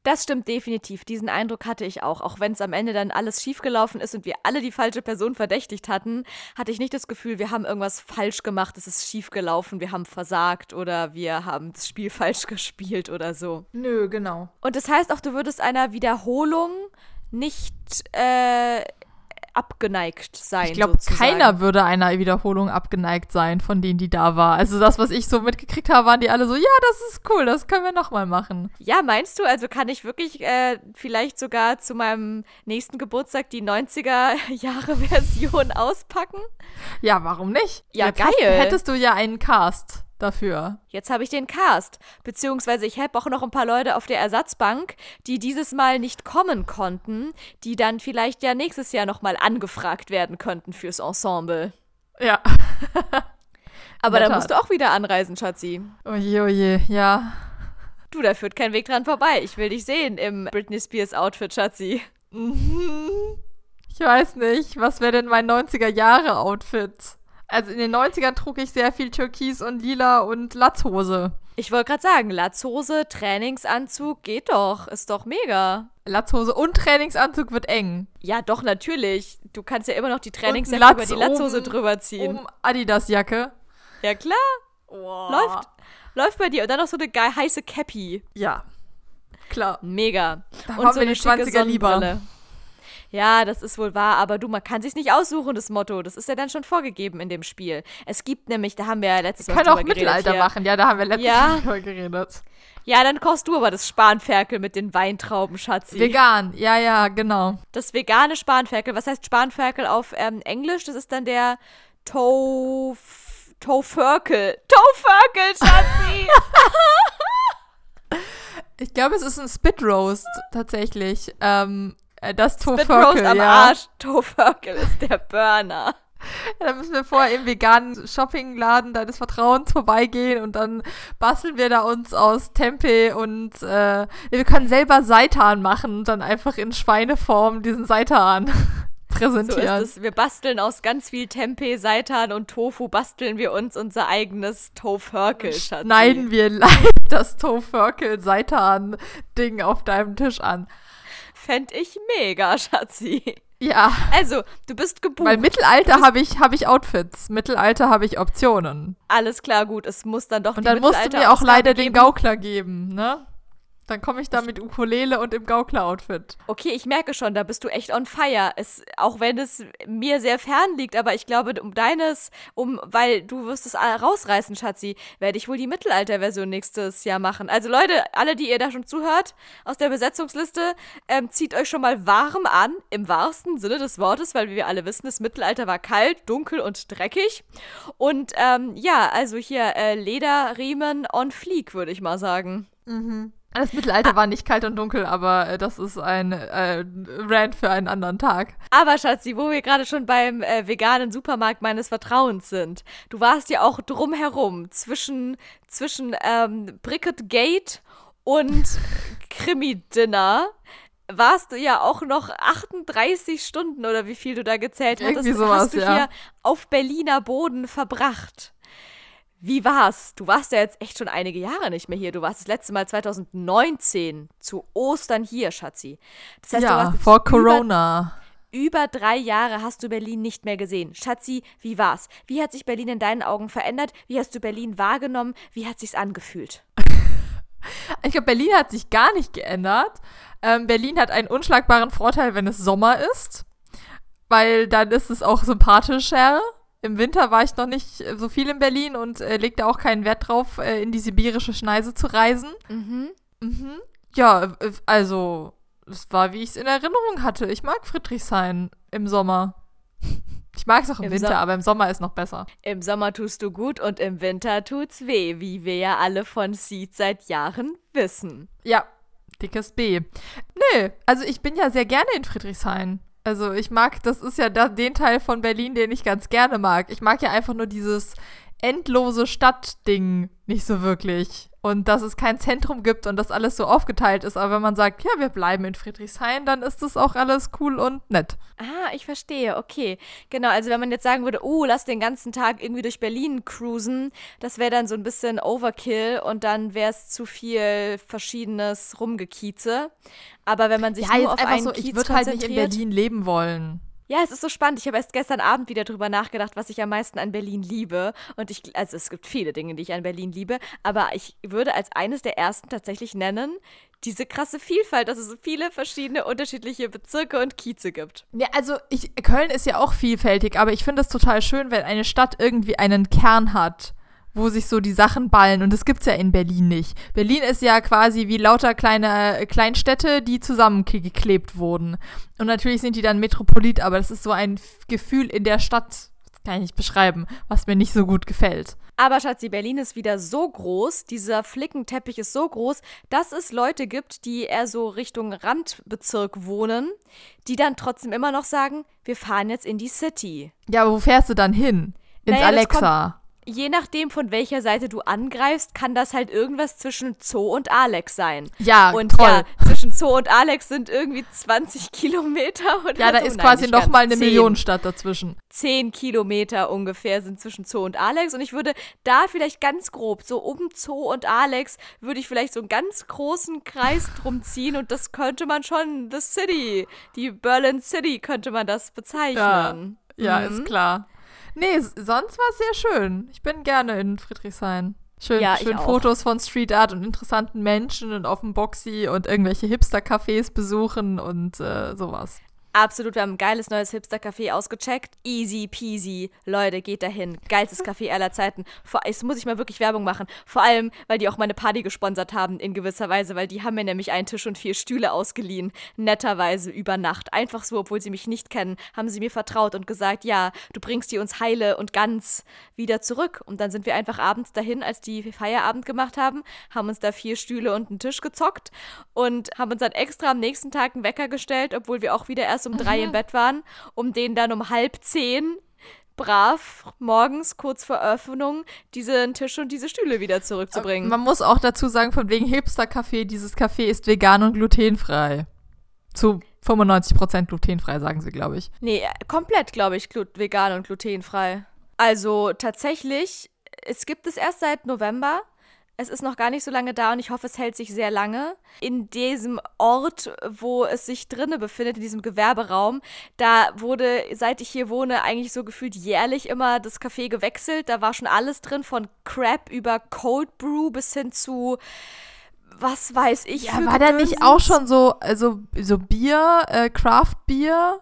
Das stimmt definitiv. Diesen Eindruck hatte ich auch. Auch wenn es am Ende dann alles schiefgelaufen ist und wir alle die falsche Person verdächtigt hatten, hatte ich nicht das Gefühl, wir haben irgendwas falsch gemacht, es ist schiefgelaufen, wir haben versagt oder wir haben das Spiel falsch gespielt oder so. Nö, genau. Und das heißt auch, du würdest einer Wiederholung nicht äh, abgeneigt sein. Ich glaube, keiner würde einer Wiederholung abgeneigt sein von denen, die da war. Also das, was ich so mitgekriegt habe, waren die alle so, ja, das ist cool, das können wir nochmal machen. Ja, meinst du? Also kann ich wirklich äh, vielleicht sogar zu meinem nächsten Geburtstag die 90er-Jahre-Version auspacken? Ja, warum nicht? Ja, Jetzt geil. Hast, hättest du ja einen Cast dafür. Jetzt habe ich den Cast. Beziehungsweise ich habe auch noch ein paar Leute auf der Ersatzbank, die dieses Mal nicht kommen konnten, die dann vielleicht ja nächstes Jahr nochmal angefragt werden könnten fürs Ensemble. Ja. Aber dann musst du auch wieder anreisen, Schatzi. Oje, oje, ja. Du, da führt kein Weg dran vorbei. Ich will dich sehen im Britney Spears Outfit, Schatzi. Ich weiß nicht. Was wäre denn mein 90er-Jahre-Outfit? Also in den 90ern trug ich sehr viel Türkis und Lila und Latzhose. Ich wollte gerade sagen, Latzhose, Trainingsanzug, geht doch. Ist doch mega. Latzhose und Trainingsanzug wird eng. Ja, doch, natürlich. Du kannst ja immer noch die Trainingsjacke über die Latzhose drüber ziehen. Um Adidas-Jacke. Ja, klar. Wow. Läuft. Läuft bei dir. Und dann noch so eine geil heiße Cappy. Ja. Klar. Mega. Da und so wir eine die 20er lieber. Ja, das ist wohl wahr, aber du, man kann sich nicht aussuchen, das Motto. Das ist ja dann schon vorgegeben in dem Spiel. Es gibt nämlich, da haben wir ja letztes Mal geredet. Können auch Mittelalter hier. machen, ja, da haben wir letztes ja. Mal drüber geredet. Ja, dann kochst du aber das Spanferkel mit den Weintrauben, Schatzi. Vegan, ja, ja, genau. Das vegane Spanferkel. Was heißt Spanferkel auf ähm, Englisch? Das ist dann der Tof... Tofurkel. Tofurkel, Schatzi! ich glaube, es ist ein Spit Roast tatsächlich. Ähm, äh, das Tofurkel, ja. am Arsch. Tofurkel ist der Burner. Ja, dann müssen wir vorher im veganen Shoppingladen deines Vertrauens vorbeigehen und dann basteln wir da uns aus Tempeh und äh, wir können selber Seitan machen und dann einfach in Schweineform diesen Seitan präsentieren. So. Wir basteln aus ganz viel Tempeh, Seitan und Tofu, basteln wir uns unser eigenes Tofurkel. Schneiden wir live das Tofurkel Seitan Ding auf deinem Tisch an. Fänd ich mega, Schatzi. Ja. Also, du bist gebucht. Weil Mittelalter habe ich, hab ich Outfits. Mittelalter habe ich Optionen. Alles klar, gut. Es muss dann doch Und dann musst du mir auch leider den Gaukler geben, ne? Dann komme ich da mit Ukulele und im Gaukler-Outfit. Okay, ich merke schon, da bist du echt on fire. Es, auch wenn es mir sehr fern liegt, aber ich glaube, um deines, um, weil du wirst es rausreißen, Schatzi, werde ich wohl die Mittelalter-Version nächstes Jahr machen. Also Leute, alle, die ihr da schon zuhört, aus der Besetzungsliste, ähm, zieht euch schon mal warm an, im wahrsten Sinne des Wortes, weil wie wir alle wissen, das Mittelalter war kalt, dunkel und dreckig. Und ähm, ja, also hier äh, Lederriemen on fleek, würde ich mal sagen. Mhm. Das Mittelalter ah. war nicht kalt und dunkel, aber äh, das ist ein äh, Rant für einen anderen Tag. Aber Schatzi, wo wir gerade schon beim äh, veganen Supermarkt meines Vertrauens sind, du warst ja auch drumherum zwischen, zwischen ähm, Bricket Gate und Krimi-Dinner warst du ja auch noch 38 Stunden oder wie viel du da gezählt hattest, Irgendwie sowas, hast du ja. hier auf Berliner Boden verbracht. Wie war's? Du warst ja jetzt echt schon einige Jahre nicht mehr hier. Du warst das letzte Mal 2019 zu Ostern hier, Schatzi. Das heißt, ja, vor Corona. Über, über drei Jahre hast du Berlin nicht mehr gesehen. Schatzi, wie war's? Wie hat sich Berlin in deinen Augen verändert? Wie hast du Berlin wahrgenommen? Wie hat sich's angefühlt? ich glaube, Berlin hat sich gar nicht geändert. Ähm, Berlin hat einen unschlagbaren Vorteil, wenn es Sommer ist. Weil dann ist es auch sympathischer im Winter war ich noch nicht so viel in Berlin und äh, legte auch keinen Wert drauf, äh, in die sibirische Schneise zu reisen. Mhm. Mhm. Ja, also, es war, wie ich es in Erinnerung hatte. Ich mag Friedrichshain im Sommer. Ich mag es auch im, Im Winter, so aber im Sommer ist noch besser. Im Sommer tust du gut und im Winter tut's weh, wie wir ja alle von Seed seit Jahren wissen. Ja, dickes B. Nö, also ich bin ja sehr gerne in Friedrichshain. Also ich mag, das ist ja den Teil von Berlin, den ich ganz gerne mag. Ich mag ja einfach nur dieses endlose Stadtding nicht so wirklich und dass es kein Zentrum gibt und dass alles so aufgeteilt ist. Aber wenn man sagt, ja, wir bleiben in Friedrichshain, dann ist das auch alles cool und nett. Ah, ich verstehe, okay. Genau, also wenn man jetzt sagen würde, oh, lass den ganzen Tag irgendwie durch Berlin cruisen, das wäre dann so ein bisschen Overkill und dann wäre es zu viel verschiedenes Rumgekieze. Aber wenn man sich ja, nur auf einen so, Kiez ich würde halt nicht in Berlin leben wollen. Ja, es ist so spannend. Ich habe erst gestern Abend wieder drüber nachgedacht, was ich am meisten an Berlin liebe. Und ich, also es gibt viele Dinge, die ich an Berlin liebe, aber ich würde als eines der ersten tatsächlich nennen, diese krasse Vielfalt, dass es so viele verschiedene unterschiedliche Bezirke und Kieze gibt. Ja, also ich, Köln ist ja auch vielfältig, aber ich finde es total schön, wenn eine Stadt irgendwie einen Kern hat wo sich so die Sachen ballen. Und das gibt es ja in Berlin nicht. Berlin ist ja quasi wie lauter kleine äh, Kleinstädte, die zusammengeklebt wurden. Und natürlich sind die dann Metropolit, aber das ist so ein Gefühl in der Stadt, das kann ich nicht beschreiben, was mir nicht so gut gefällt. Aber Schatzi, Berlin ist wieder so groß, dieser Flickenteppich ist so groß, dass es Leute gibt, die eher so Richtung Randbezirk wohnen, die dann trotzdem immer noch sagen, wir fahren jetzt in die City. Ja, aber wo fährst du dann hin? Ins naja, Alexa je nachdem, von welcher Seite du angreifst, kann das halt irgendwas zwischen Zoo und Alex sein. Ja, und toll. ja, zwischen Zoo und Alex sind irgendwie 20 Kilometer oder Ja, da so. ist Nein, quasi nochmal eine 10. Millionenstadt dazwischen. 10 Kilometer ungefähr sind zwischen Zoo und Alex und ich würde da vielleicht ganz grob, so um Zoo und Alex, würde ich vielleicht so einen ganz großen Kreis drum ziehen und das könnte man schon, the City, die Berlin City könnte man das bezeichnen. Ja, ja mhm. ist klar. Nee, sonst war es sehr schön. Ich bin gerne in Friedrichshain. Schön, ja, schön Fotos von Street Art und interessanten Menschen und auf dem Boxy und irgendwelche Hipster-Cafés besuchen und äh, sowas. Absolut, wir haben ein geiles neues Hipster-Café ausgecheckt. Easy peasy. Leute, geht dahin. Geilstes Café aller Zeiten. Vor, jetzt muss ich mal wirklich Werbung machen. Vor allem, weil die auch meine Party gesponsert haben, in gewisser Weise, weil die haben mir nämlich einen Tisch und vier Stühle ausgeliehen. Netterweise über Nacht. Einfach so, obwohl sie mich nicht kennen, haben sie mir vertraut und gesagt, ja, du bringst die uns heile und ganz wieder zurück. Und dann sind wir einfach abends dahin, als die Feierabend gemacht haben, haben uns da vier Stühle und einen Tisch gezockt und haben uns dann extra am nächsten Tag einen Wecker gestellt, obwohl wir auch wieder erst erst um drei mhm. im Bett waren, um den dann um halb zehn brav morgens kurz vor Öffnung diesen Tisch und diese Stühle wieder zurückzubringen. Man muss auch dazu sagen, von wegen Hipster-Café, dieses Café ist vegan und glutenfrei. Zu 95% glutenfrei, sagen sie, glaube ich. Nee, komplett, glaube ich, vegan und glutenfrei. Also tatsächlich, es gibt es erst seit November. Es ist noch gar nicht so lange da und ich hoffe, es hält sich sehr lange. In diesem Ort, wo es sich drinne befindet, in diesem Gewerberaum, da wurde, seit ich hier wohne, eigentlich so gefühlt jährlich immer das Café gewechselt. Da war schon alles drin, von Crap über Cold Brew bis hin zu was weiß ich. Ja, war da nicht auch schon so, also so Bier, äh, Craft Bier?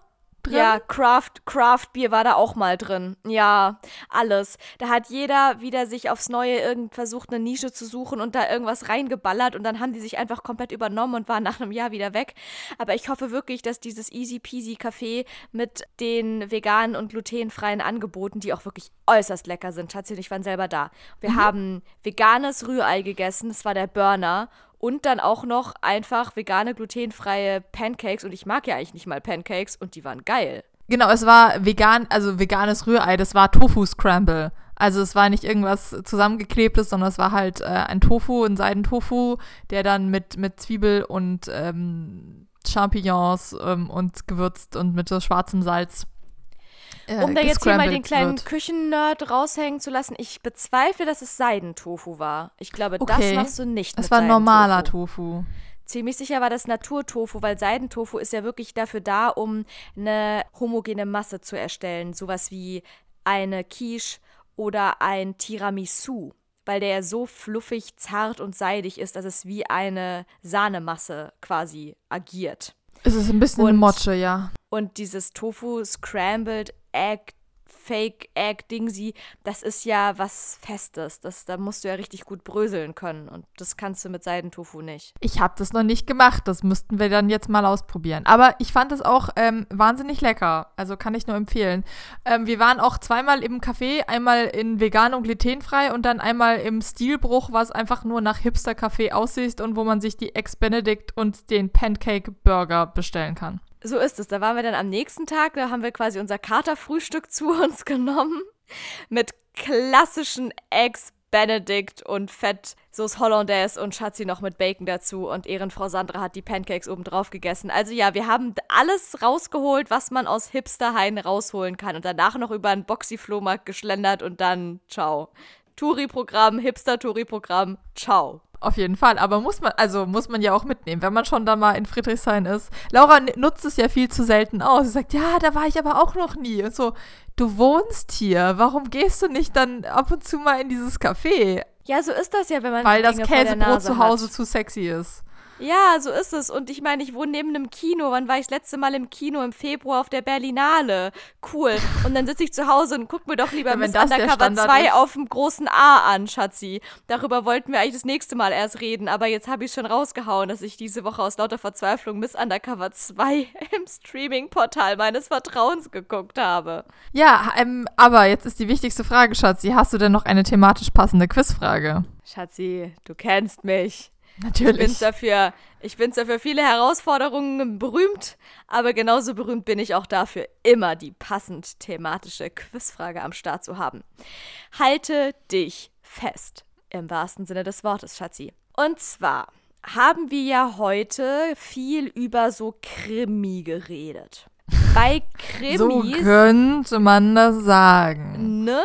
Drin? Ja, Craft, Craft Bier war da auch mal drin. Ja, alles. Da hat jeder wieder sich aufs Neue irgend versucht, eine Nische zu suchen und da irgendwas reingeballert und dann haben die sich einfach komplett übernommen und waren nach einem Jahr wieder weg. Aber ich hoffe wirklich, dass dieses Easy Peasy Café mit den veganen und glutenfreien Angeboten, die auch wirklich äußerst lecker sind, und ich waren selber da. Wir mhm. haben veganes Rührei gegessen, das war der Burner und dann auch noch einfach vegane, glutenfreie Pancakes. Und ich mag ja eigentlich nicht mal Pancakes und die waren geil. Genau, es war vegan, also veganes Rührei, das war Tofu-Scramble. Also es war nicht irgendwas zusammengeklebtes, sondern es war halt äh, ein Tofu, ein Seidentofu, der dann mit, mit Zwiebel und ähm, Champignons ähm, und gewürzt und mit so schwarzem Salz äh, um da jetzt hier mal den kleinen Küchennerd raushängen zu lassen, ich bezweifle, dass es Seidentofu war. Ich glaube, okay. das machst du nicht. Es war normaler Tofu. Ziemlich sicher war das Naturtofu, weil Seidentofu ist ja wirklich dafür da, um eine homogene Masse zu erstellen. Sowas wie eine Quiche oder ein Tiramisu, weil der ja so fluffig, zart und seidig ist, dass es wie eine Sahnemasse quasi agiert. Es ist ein bisschen und, eine Motsche, ja. Und dieses Tofu Scrambled Egg Fake Egg Dingsy, das ist ja was Festes. Das, da musst du ja richtig gut bröseln können. Und das kannst du mit Seidentofu nicht. Ich habe das noch nicht gemacht. Das müssten wir dann jetzt mal ausprobieren. Aber ich fand es auch ähm, wahnsinnig lecker. Also kann ich nur empfehlen. Ähm, wir waren auch zweimal im Café. Einmal in vegan und glutenfrei und dann einmal im Stilbruch, was einfach nur nach Hipster-Café aussieht und wo man sich die Eggs Benedict und den Pancake Burger bestellen kann. So ist es. Da waren wir dann am nächsten Tag, da haben wir quasi unser Katerfrühstück zu uns genommen. Mit klassischen Eggs Benedict und Fett, Sauce Hollandaise und Schatzi noch mit Bacon dazu und Ehrenfrau Sandra hat die Pancakes oben drauf gegessen. Also ja, wir haben alles rausgeholt, was man aus Hipsterhain rausholen kann und danach noch über einen Boxy-Flohmarkt geschlendert und dann ciao. Touri-Programm, Hipster-Touri-Programm, ciao. Auf jeden Fall, aber muss man, also muss man ja auch mitnehmen, wenn man schon da mal in Friedrichshain ist. Laura nutzt es ja viel zu selten aus. Sie sagt, ja, da war ich aber auch noch nie. Und so, du wohnst hier, warum gehst du nicht dann ab und zu mal in dieses Café? Ja, so ist das ja, wenn man Weil das Käsebrot zu Hause hat. zu sexy ist. Ja, so ist es. Und ich meine, ich wohne neben einem Kino. Wann war ich das letzte Mal im Kino? Im Februar auf der Berlinale. Cool. Und dann sitze ich zu Hause und guck mir doch lieber Miss Undercover 2 auf dem großen A an, Schatzi. Darüber wollten wir eigentlich das nächste Mal erst reden. Aber jetzt habe ich schon rausgehauen, dass ich diese Woche aus lauter Verzweiflung Miss Undercover 2 im Streaming-Portal meines Vertrauens geguckt habe. Ja, ähm, aber jetzt ist die wichtigste Frage, Schatzi. Hast du denn noch eine thematisch passende Quizfrage? Schatzi, du kennst mich. Natürlich. Ich bin's dafür, ich bin's dafür viele Herausforderungen berühmt, aber genauso berühmt bin ich auch dafür, immer die passend thematische Quizfrage am Start zu haben. Halte dich fest, im wahrsten Sinne des Wortes, Schatzi. Und zwar haben wir ja heute viel über so Krimi geredet. Bei Krimis. So könnte man das sagen. Ne?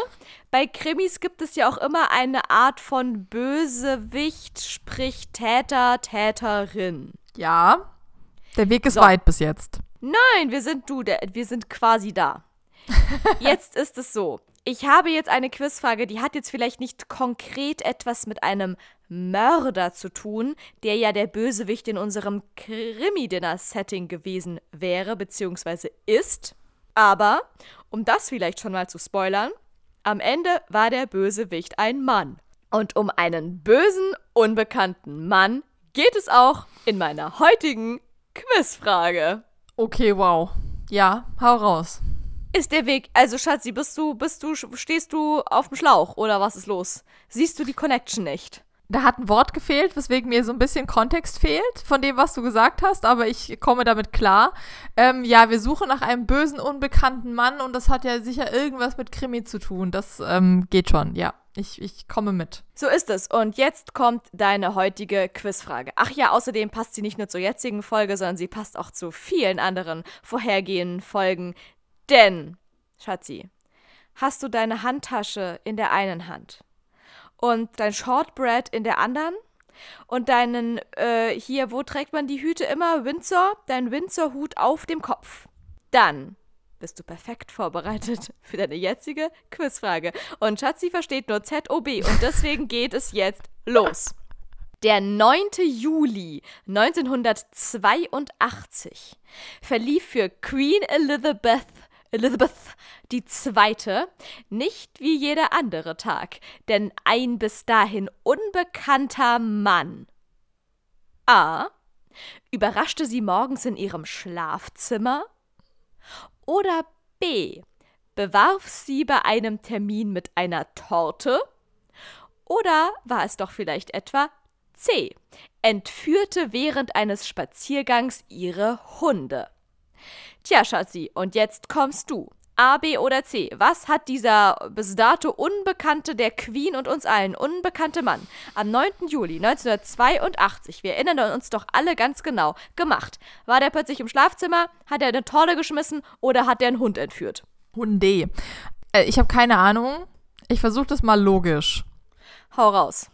Bei Krimis gibt es ja auch immer eine Art von Bösewicht, sprich Täter, Täterin. Ja. Der Weg ist so. weit bis jetzt. Nein, wir sind du, der, wir sind quasi da. jetzt ist es so. Ich habe jetzt eine Quizfrage, die hat jetzt vielleicht nicht konkret etwas mit einem Mörder zu tun, der ja der Bösewicht in unserem Krimi-Dinner-Setting gewesen wäre, beziehungsweise ist. Aber, um das vielleicht schon mal zu spoilern, am Ende war der Bösewicht ein Mann. Und um einen bösen, unbekannten Mann geht es auch in meiner heutigen Quizfrage. Okay, wow. Ja, hau raus. Ist der Weg, also Schatzi, bist du, bist du, stehst du auf dem Schlauch oder was ist los? Siehst du die Connection nicht? Da hat ein Wort gefehlt, weswegen mir so ein bisschen Kontext fehlt von dem, was du gesagt hast, aber ich komme damit klar. Ähm, ja, wir suchen nach einem bösen, unbekannten Mann und das hat ja sicher irgendwas mit Krimi zu tun. Das ähm, geht schon, ja. Ich, ich komme mit. So ist es. Und jetzt kommt deine heutige Quizfrage. Ach ja, außerdem passt sie nicht nur zur jetzigen Folge, sondern sie passt auch zu vielen anderen vorhergehenden Folgen. Denn, Schatzi, hast du deine Handtasche in der einen Hand und dein Shortbread in der anderen und deinen, äh, hier, wo trägt man die Hüte immer? Windsor, dein Windsor-Hut auf dem Kopf. Dann bist du perfekt vorbereitet für deine jetzige Quizfrage. Und Schatzi versteht nur ZOB und deswegen geht es jetzt los. Der 9. Juli 1982 verlief für Queen Elizabeth Elizabeth die zweite, nicht wie jeder andere Tag, denn ein bis dahin unbekannter Mann A. überraschte sie morgens in ihrem Schlafzimmer oder B. bewarf sie bei einem Termin mit einer Torte oder war es doch vielleicht etwa C. entführte während eines Spaziergangs ihre Hunde. Tja, Schatzi, und jetzt kommst du. A, B oder C. Was hat dieser bis dato unbekannte, der Queen und uns allen unbekannte Mann am 9. Juli 1982, wir erinnern uns doch alle ganz genau, gemacht? War der plötzlich im Schlafzimmer, hat er eine Torte geschmissen oder hat er einen Hund entführt? Hunde. Äh, ich habe keine Ahnung. Ich versuche das mal logisch. Hau raus.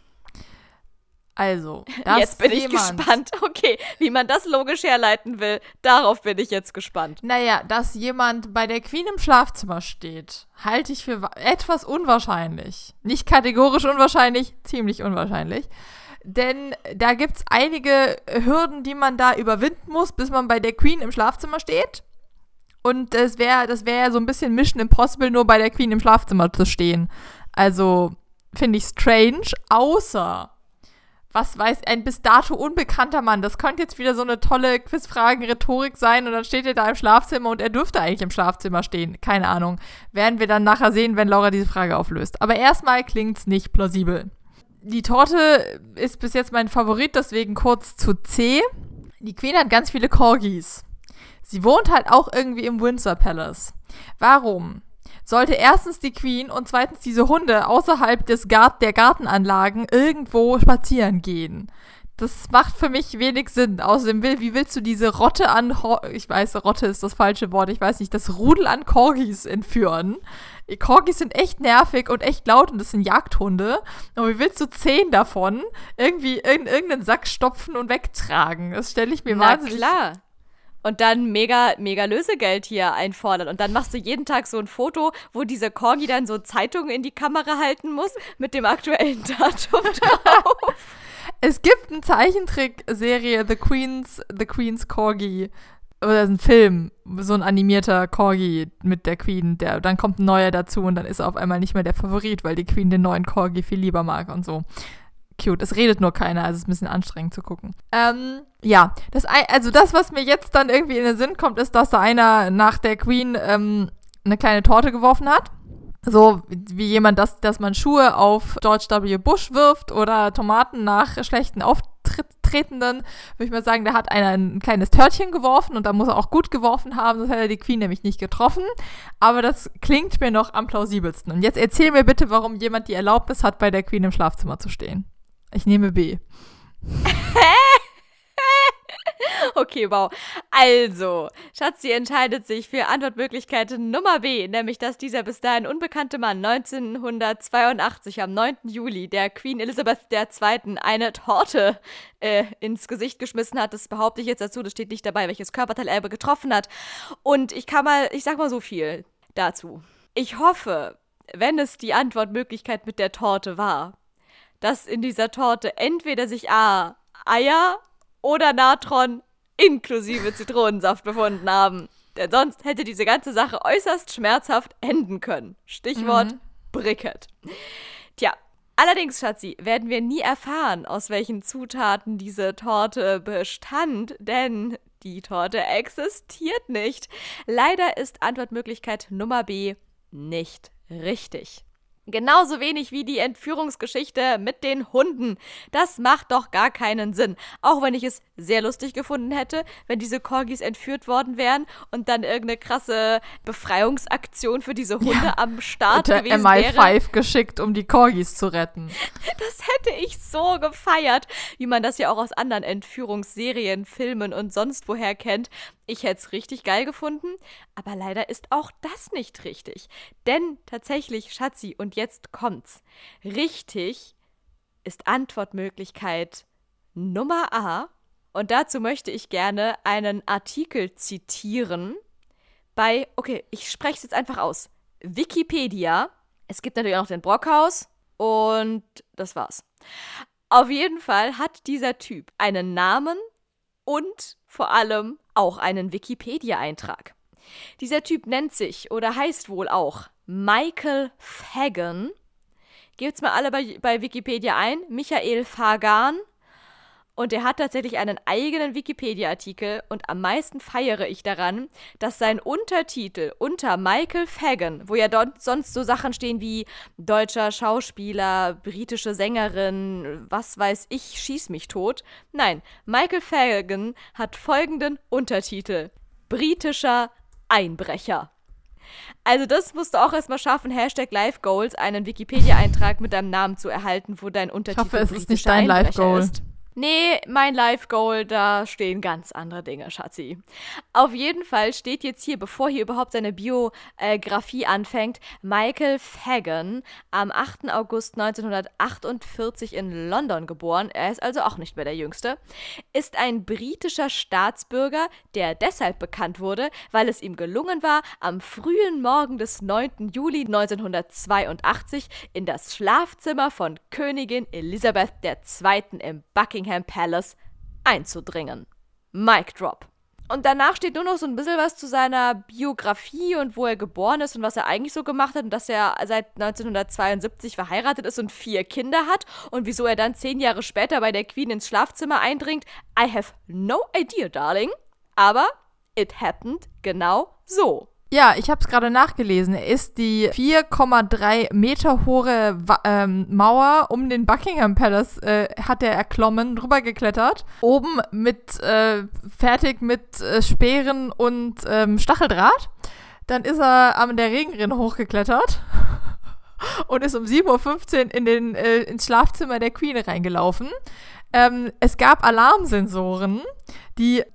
Also, jetzt bin ich gespannt. Okay, wie man das logisch herleiten will, darauf bin ich jetzt gespannt. Naja, dass jemand bei der Queen im Schlafzimmer steht, halte ich für etwas unwahrscheinlich. Nicht kategorisch unwahrscheinlich, ziemlich unwahrscheinlich. Denn da gibt es einige Hürden, die man da überwinden muss, bis man bei der Queen im Schlafzimmer steht. Und das wäre das wär ja so ein bisschen Mission Impossible, nur bei der Queen im Schlafzimmer zu stehen. Also finde ich strange, außer was weiß, ein bis dato unbekannter Mann. Das könnte jetzt wieder so eine tolle Quizfragen-Rhetorik sein und dann steht er da im Schlafzimmer und er dürfte eigentlich im Schlafzimmer stehen. Keine Ahnung. Werden wir dann nachher sehen, wenn Laura diese Frage auflöst. Aber erstmal klingt's nicht plausibel. Die Torte ist bis jetzt mein Favorit, deswegen kurz zu C. Die Queen hat ganz viele Corgis. Sie wohnt halt auch irgendwie im Windsor Palace. Warum? Sollte erstens die Queen und zweitens diese Hunde außerhalb des Gart der Gartenanlagen irgendwo spazieren gehen. Das macht für mich wenig Sinn. Außerdem, will, wie willst du diese Rotte an, Ho ich weiß, Rotte ist das falsche Wort, ich weiß nicht, das Rudel an Corgis entführen? Corgis sind echt nervig und echt laut und das sind Jagdhunde. Und wie willst du zehn davon irgendwie in irgendeinen Sack stopfen und wegtragen? Das stelle ich mir Na wahnsinnig klar und dann mega, mega Lösegeld hier einfordern. Und dann machst du jeden Tag so ein Foto, wo dieser Corgi dann so Zeitungen in die Kamera halten muss mit dem aktuellen Datum drauf. es gibt eine Zeichentrickserie, The Queen's, The Queen's Corgi. Oder ein Film, so ein animierter Corgi mit der Queen. Der, dann kommt ein neuer dazu und dann ist er auf einmal nicht mehr der Favorit, weil die Queen den neuen Corgi viel lieber mag und so cute. Es redet nur keiner, also es ist ein bisschen anstrengend zu gucken. Ähm, ja, das, also das, was mir jetzt dann irgendwie in den Sinn kommt, ist, dass da einer nach der Queen ähm, eine kleine Torte geworfen hat. So wie jemand, das, dass man Schuhe auf George W. Bush wirft oder Tomaten nach schlechten Auftretenden, würde ich mal sagen, da hat einer ein kleines Törtchen geworfen und da muss er auch gut geworfen haben, sonst hätte er die Queen nämlich nicht getroffen. Aber das klingt mir noch am plausibelsten. Und jetzt erzähl mir bitte, warum jemand die Erlaubnis hat, bei der Queen im Schlafzimmer zu stehen. Ich nehme B. Okay, wow. Also, Schatzi entscheidet sich für Antwortmöglichkeit Nummer B, nämlich dass dieser bis dahin unbekannte Mann 1982 am 9. Juli der Queen Elizabeth II. eine Torte äh, ins Gesicht geschmissen hat. Das behaupte ich jetzt dazu, das steht nicht dabei, welches Körperteil er getroffen hat. Und ich kann mal, ich sag mal so viel dazu. Ich hoffe, wenn es die Antwortmöglichkeit mit der Torte war, dass in dieser Torte entweder sich A. Eier oder Natron inklusive Zitronensaft befunden haben. Denn sonst hätte diese ganze Sache äußerst schmerzhaft enden können. Stichwort mhm. Bricket. Tja, allerdings, Schatzi, werden wir nie erfahren, aus welchen Zutaten diese Torte bestand, denn die Torte existiert nicht. Leider ist Antwortmöglichkeit Nummer B nicht richtig. Genauso wenig wie die Entführungsgeschichte mit den Hunden. Das macht doch gar keinen Sinn. Auch wenn ich es sehr lustig gefunden hätte, wenn diese Corgis entführt worden wären und dann irgendeine krasse Befreiungsaktion für diese Hunde ja, am Start gewesen MI5 wäre. geschickt, um die Corgis zu retten. Das hätte ich so gefeiert, wie man das ja auch aus anderen Entführungsserien, Filmen und sonst woher kennt. Ich hätte es richtig geil gefunden, aber leider ist auch das nicht richtig. Denn tatsächlich, Schatzi, und jetzt kommt's. Richtig ist Antwortmöglichkeit Nummer A. Und dazu möchte ich gerne einen Artikel zitieren bei, okay, ich spreche es jetzt einfach aus. Wikipedia. Es gibt natürlich auch noch den Brockhaus und das war's. Auf jeden Fall hat dieser Typ einen Namen und vor allem auch einen Wikipedia-Eintrag. Dieser Typ nennt sich oder heißt wohl auch Michael Fagan. Gebt's mal alle bei, bei Wikipedia ein. Michael Fagan und er hat tatsächlich einen eigenen Wikipedia-Artikel und am meisten feiere ich daran, dass sein Untertitel unter Michael Fagan, wo ja dort sonst so Sachen stehen wie deutscher Schauspieler, britische Sängerin, was weiß ich, schieß mich tot. Nein, Michael Fagan hat folgenden Untertitel. Britischer Einbrecher. Also das musst du auch erstmal schaffen, Hashtag Life Goals, einen Wikipedia-Eintrag mit deinem Namen zu erhalten, wo dein Untertitel ich hoffe, es ist nicht dein Life Goal. Ist. Nee, mein Life Goal, da stehen ganz andere Dinge, Schatzi. Auf jeden Fall steht jetzt hier, bevor hier überhaupt seine Biografie anfängt, Michael Fagan, am 8. August 1948 in London geboren, er ist also auch nicht mehr der Jüngste, ist ein britischer Staatsbürger, der deshalb bekannt wurde, weil es ihm gelungen war, am frühen Morgen des 9. Juli 1982 in das Schlafzimmer von Königin Elisabeth II. im Buckingham Buckingham Palace einzudringen. Mic Drop. Und danach steht nur noch so ein bisschen was zu seiner Biografie und wo er geboren ist und was er eigentlich so gemacht hat und dass er seit 1972 verheiratet ist und vier Kinder hat und wieso er dann zehn Jahre später bei der Queen ins Schlafzimmer eindringt. I have no idea, darling. Aber it happened genau so. Ja, ich habe es gerade nachgelesen. Er ist die 4,3 Meter hohe ähm, Mauer um den Buckingham Palace äh, hat er erklommen, drüber geklettert. Oben mit äh, fertig mit äh, Speeren und ähm, Stacheldraht. Dann ist er an der Regenrinne hochgeklettert und ist um 7.15 Uhr in den, äh, ins Schlafzimmer der Queen reingelaufen. Ähm, es gab Alarmsensoren, die äh,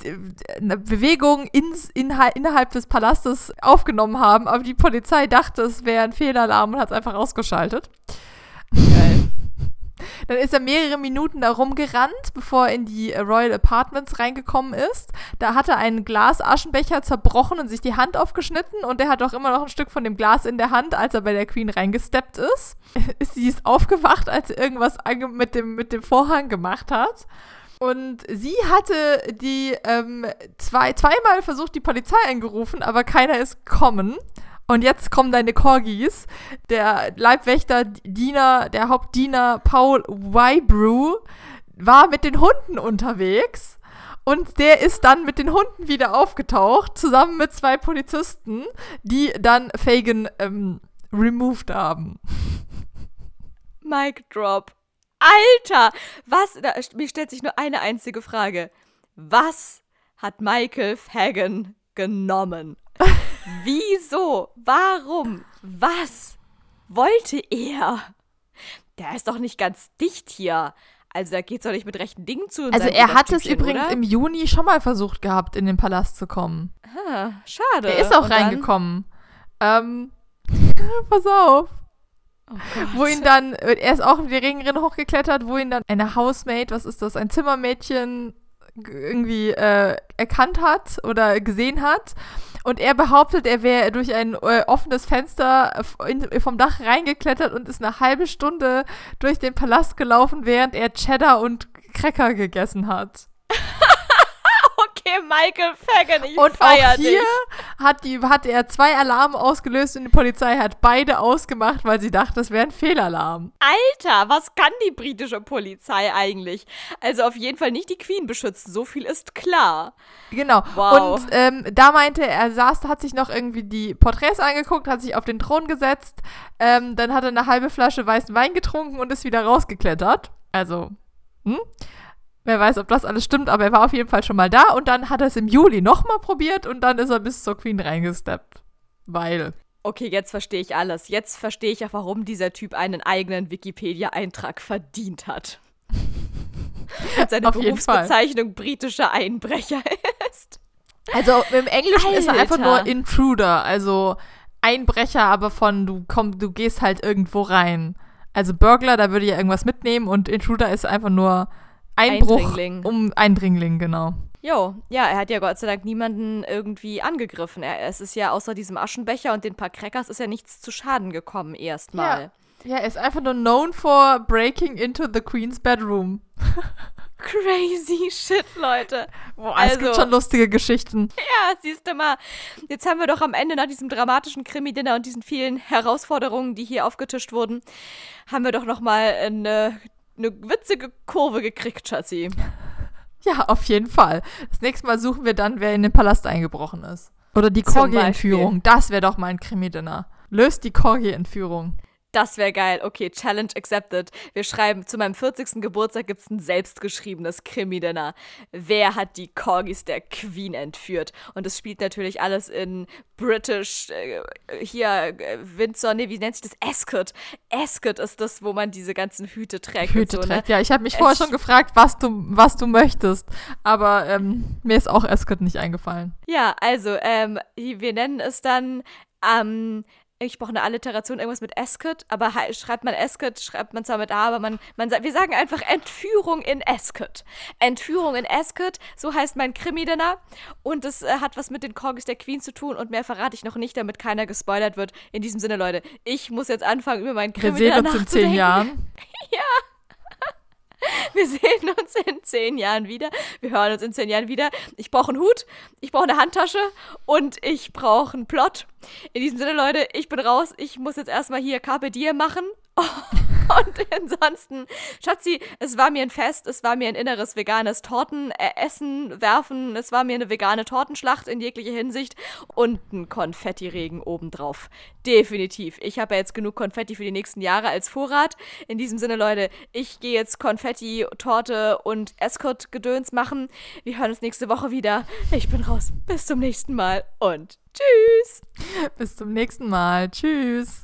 eine Bewegung ins, inha innerhalb des Palastes aufgenommen haben, aber die Polizei dachte, es wäre ein Fehlalarm und hat es einfach ausgeschaltet. Geil. Dann ist er mehrere Minuten da rumgerannt, bevor er in die Royal Apartments reingekommen ist. Da hat er einen Glasaschenbecher zerbrochen und sich die Hand aufgeschnitten und er hat auch immer noch ein Stück von dem Glas in der Hand, als er bei der Queen reingesteppt ist. Sie ist aufgewacht, als er irgendwas mit dem, mit dem Vorhang gemacht hat. Und sie hatte die ähm, zwei, zweimal versucht, die Polizei angerufen, aber keiner ist gekommen. Und jetzt kommen deine Corgis. Der Leibwächter, Diener, der Hauptdiener Paul Wybrew war mit den Hunden unterwegs. Und der ist dann mit den Hunden wieder aufgetaucht, zusammen mit zwei Polizisten, die dann Fagan ähm, removed haben. Mic drop. Alter! Was? Da, mir stellt sich nur eine einzige Frage. Was hat Michael Fagan genommen? Wieso? Warum? Was wollte er? Der ist doch nicht ganz dicht hier. Also da geht's doch nicht mit rechten Dingen zu. Also er hat es übrigens oder? im Juni schon mal versucht gehabt, in den Palast zu kommen. Ah, schade. Er ist auch Und reingekommen. Ähm, pass auf. Oh wo ihn dann, er ist auch in die Regenrinne hochgeklettert, wo ihn dann eine Housemaid, was ist das, ein Zimmermädchen irgendwie äh, erkannt hat oder gesehen hat. Und er behauptet, er wäre durch ein äh, offenes Fenster in, vom Dach reingeklettert und ist eine halbe Stunde durch den Palast gelaufen, während er Cheddar und Cracker gegessen hat. okay, Michael Fagan, ich Und feier auch hier dich. hat, die, hat er zwei Alarme ausgelöst und die Polizei hat beide ausgemacht, weil sie dachte, das wäre ein Fehlalarm. Alter, was kann die britische Polizei eigentlich? Also auf jeden Fall nicht die Queen beschützen, so viel ist klar. Genau. Wow. Und ähm, da meinte er, er saß, hat sich noch irgendwie die Porträts angeguckt, hat sich auf den Thron gesetzt, ähm, dann hat er eine halbe Flasche weißen Wein getrunken und ist wieder rausgeklettert. Also, hm? Wer weiß, ob das alles stimmt, aber er war auf jeden Fall schon mal da und dann hat er es im Juli nochmal probiert und dann ist er bis zur Queen reingesteppt. Weil. Okay, jetzt verstehe ich alles. Jetzt verstehe ich auch, warum dieser Typ einen eigenen Wikipedia-Eintrag verdient hat. Und seine Auf. Berufsbezeichnung britischer Einbrecher ist. Also im Englischen ist er einfach nur Alter. Intruder, also Einbrecher, aber von du komm, du gehst halt irgendwo rein. Also Burglar, da würde ich ja irgendwas mitnehmen und Intruder ist einfach nur Einbruch Eindringling. um Eindringling, genau. Jo, ja, er hat ja Gott sei Dank niemanden irgendwie angegriffen. Er, es ist ja außer diesem Aschenbecher und den paar Crackers ist ja nichts zu Schaden gekommen erstmal. Ja, er ist einfach nur known for breaking into the Queen's bedroom. Crazy shit, Leute. Boah, es gibt Also- schon lustige Geschichten. Ja, siehst du mal. Jetzt haben wir doch am Ende nach diesem dramatischen Krimi-Dinner und diesen vielen Herausforderungen, die hier aufgetischt wurden, haben wir doch noch mal eine, eine witzige Kurve gekriegt, Schatzi. Ja, auf jeden Fall. Das nächste Mal suchen wir dann, wer in den Palast eingebrochen ist. Oder die Corgi-Entführung. Das wäre doch mal ein Krimi-Dinner. Löst die Corgi-Entführung. Das wäre geil. Okay, Challenge accepted. Wir schreiben, zu meinem 40. Geburtstag gibt es ein selbstgeschriebenes Krimi-Dinner. Wer hat die Corgis der Queen entführt? Und es spielt natürlich alles in British, äh, hier, äh, Windsor, nee, wie nennt sich das? Ascot. Ascot ist das, wo man diese ganzen Hüte trägt. Hüte so, trägt. ne? Ja, ich habe mich vorher Es- schon gefragt, was du, was du möchtest. Aber ähm, mir ist auch Escort nicht eingefallen. Ja, also, ähm, wir nennen es dann, ähm, ich brauche eine Alliteration, irgendwas mit Ascot, aber schreibt man Ascot, schreibt man zwar mit A, aber man, man sagt, wir sagen einfach Entführung in Ascot. Entführung in Ascot, so heißt mein Krimi-Dinner und es äh, hat was mit den Corgis der Queen zu tun und mehr verrate ich noch nicht, damit keiner gespoilert wird. In diesem Sinne, Leute, ich muss jetzt anfangen, über mein Wir Krimi-Dinner sehen uns in zehn. Jahren. Wir sehen uns in zehn Jahren wieder. Wir hören uns in zehn Jahren wieder. Ich brauche einen Hut, ich brauche eine Handtasche und ich brauche einen Plot. In diesem Sinne, Leute, ich bin raus. Ich muss jetzt erstmal hier Carpe Diem machen. Und ansonsten, Schatzi, es war mir ein Fest, es war mir ein inneres veganes Torten äh, werfen, es war mir eine vegane Tortenschlacht in jeglicher Hinsicht und ein Konfettiregen obendrauf. Definitiv. Ich habe ja jetzt genug Konfetti für die nächsten Jahre als Vorrat. In diesem Sinne, Leute, ich gehe jetzt Konfetti, Torte und Escort-Gedöns machen. Wir hören uns nächste Woche wieder. Ich bin raus. Bis zum nächsten Mal und tschüss. Bis zum nächsten Mal. Tschüss.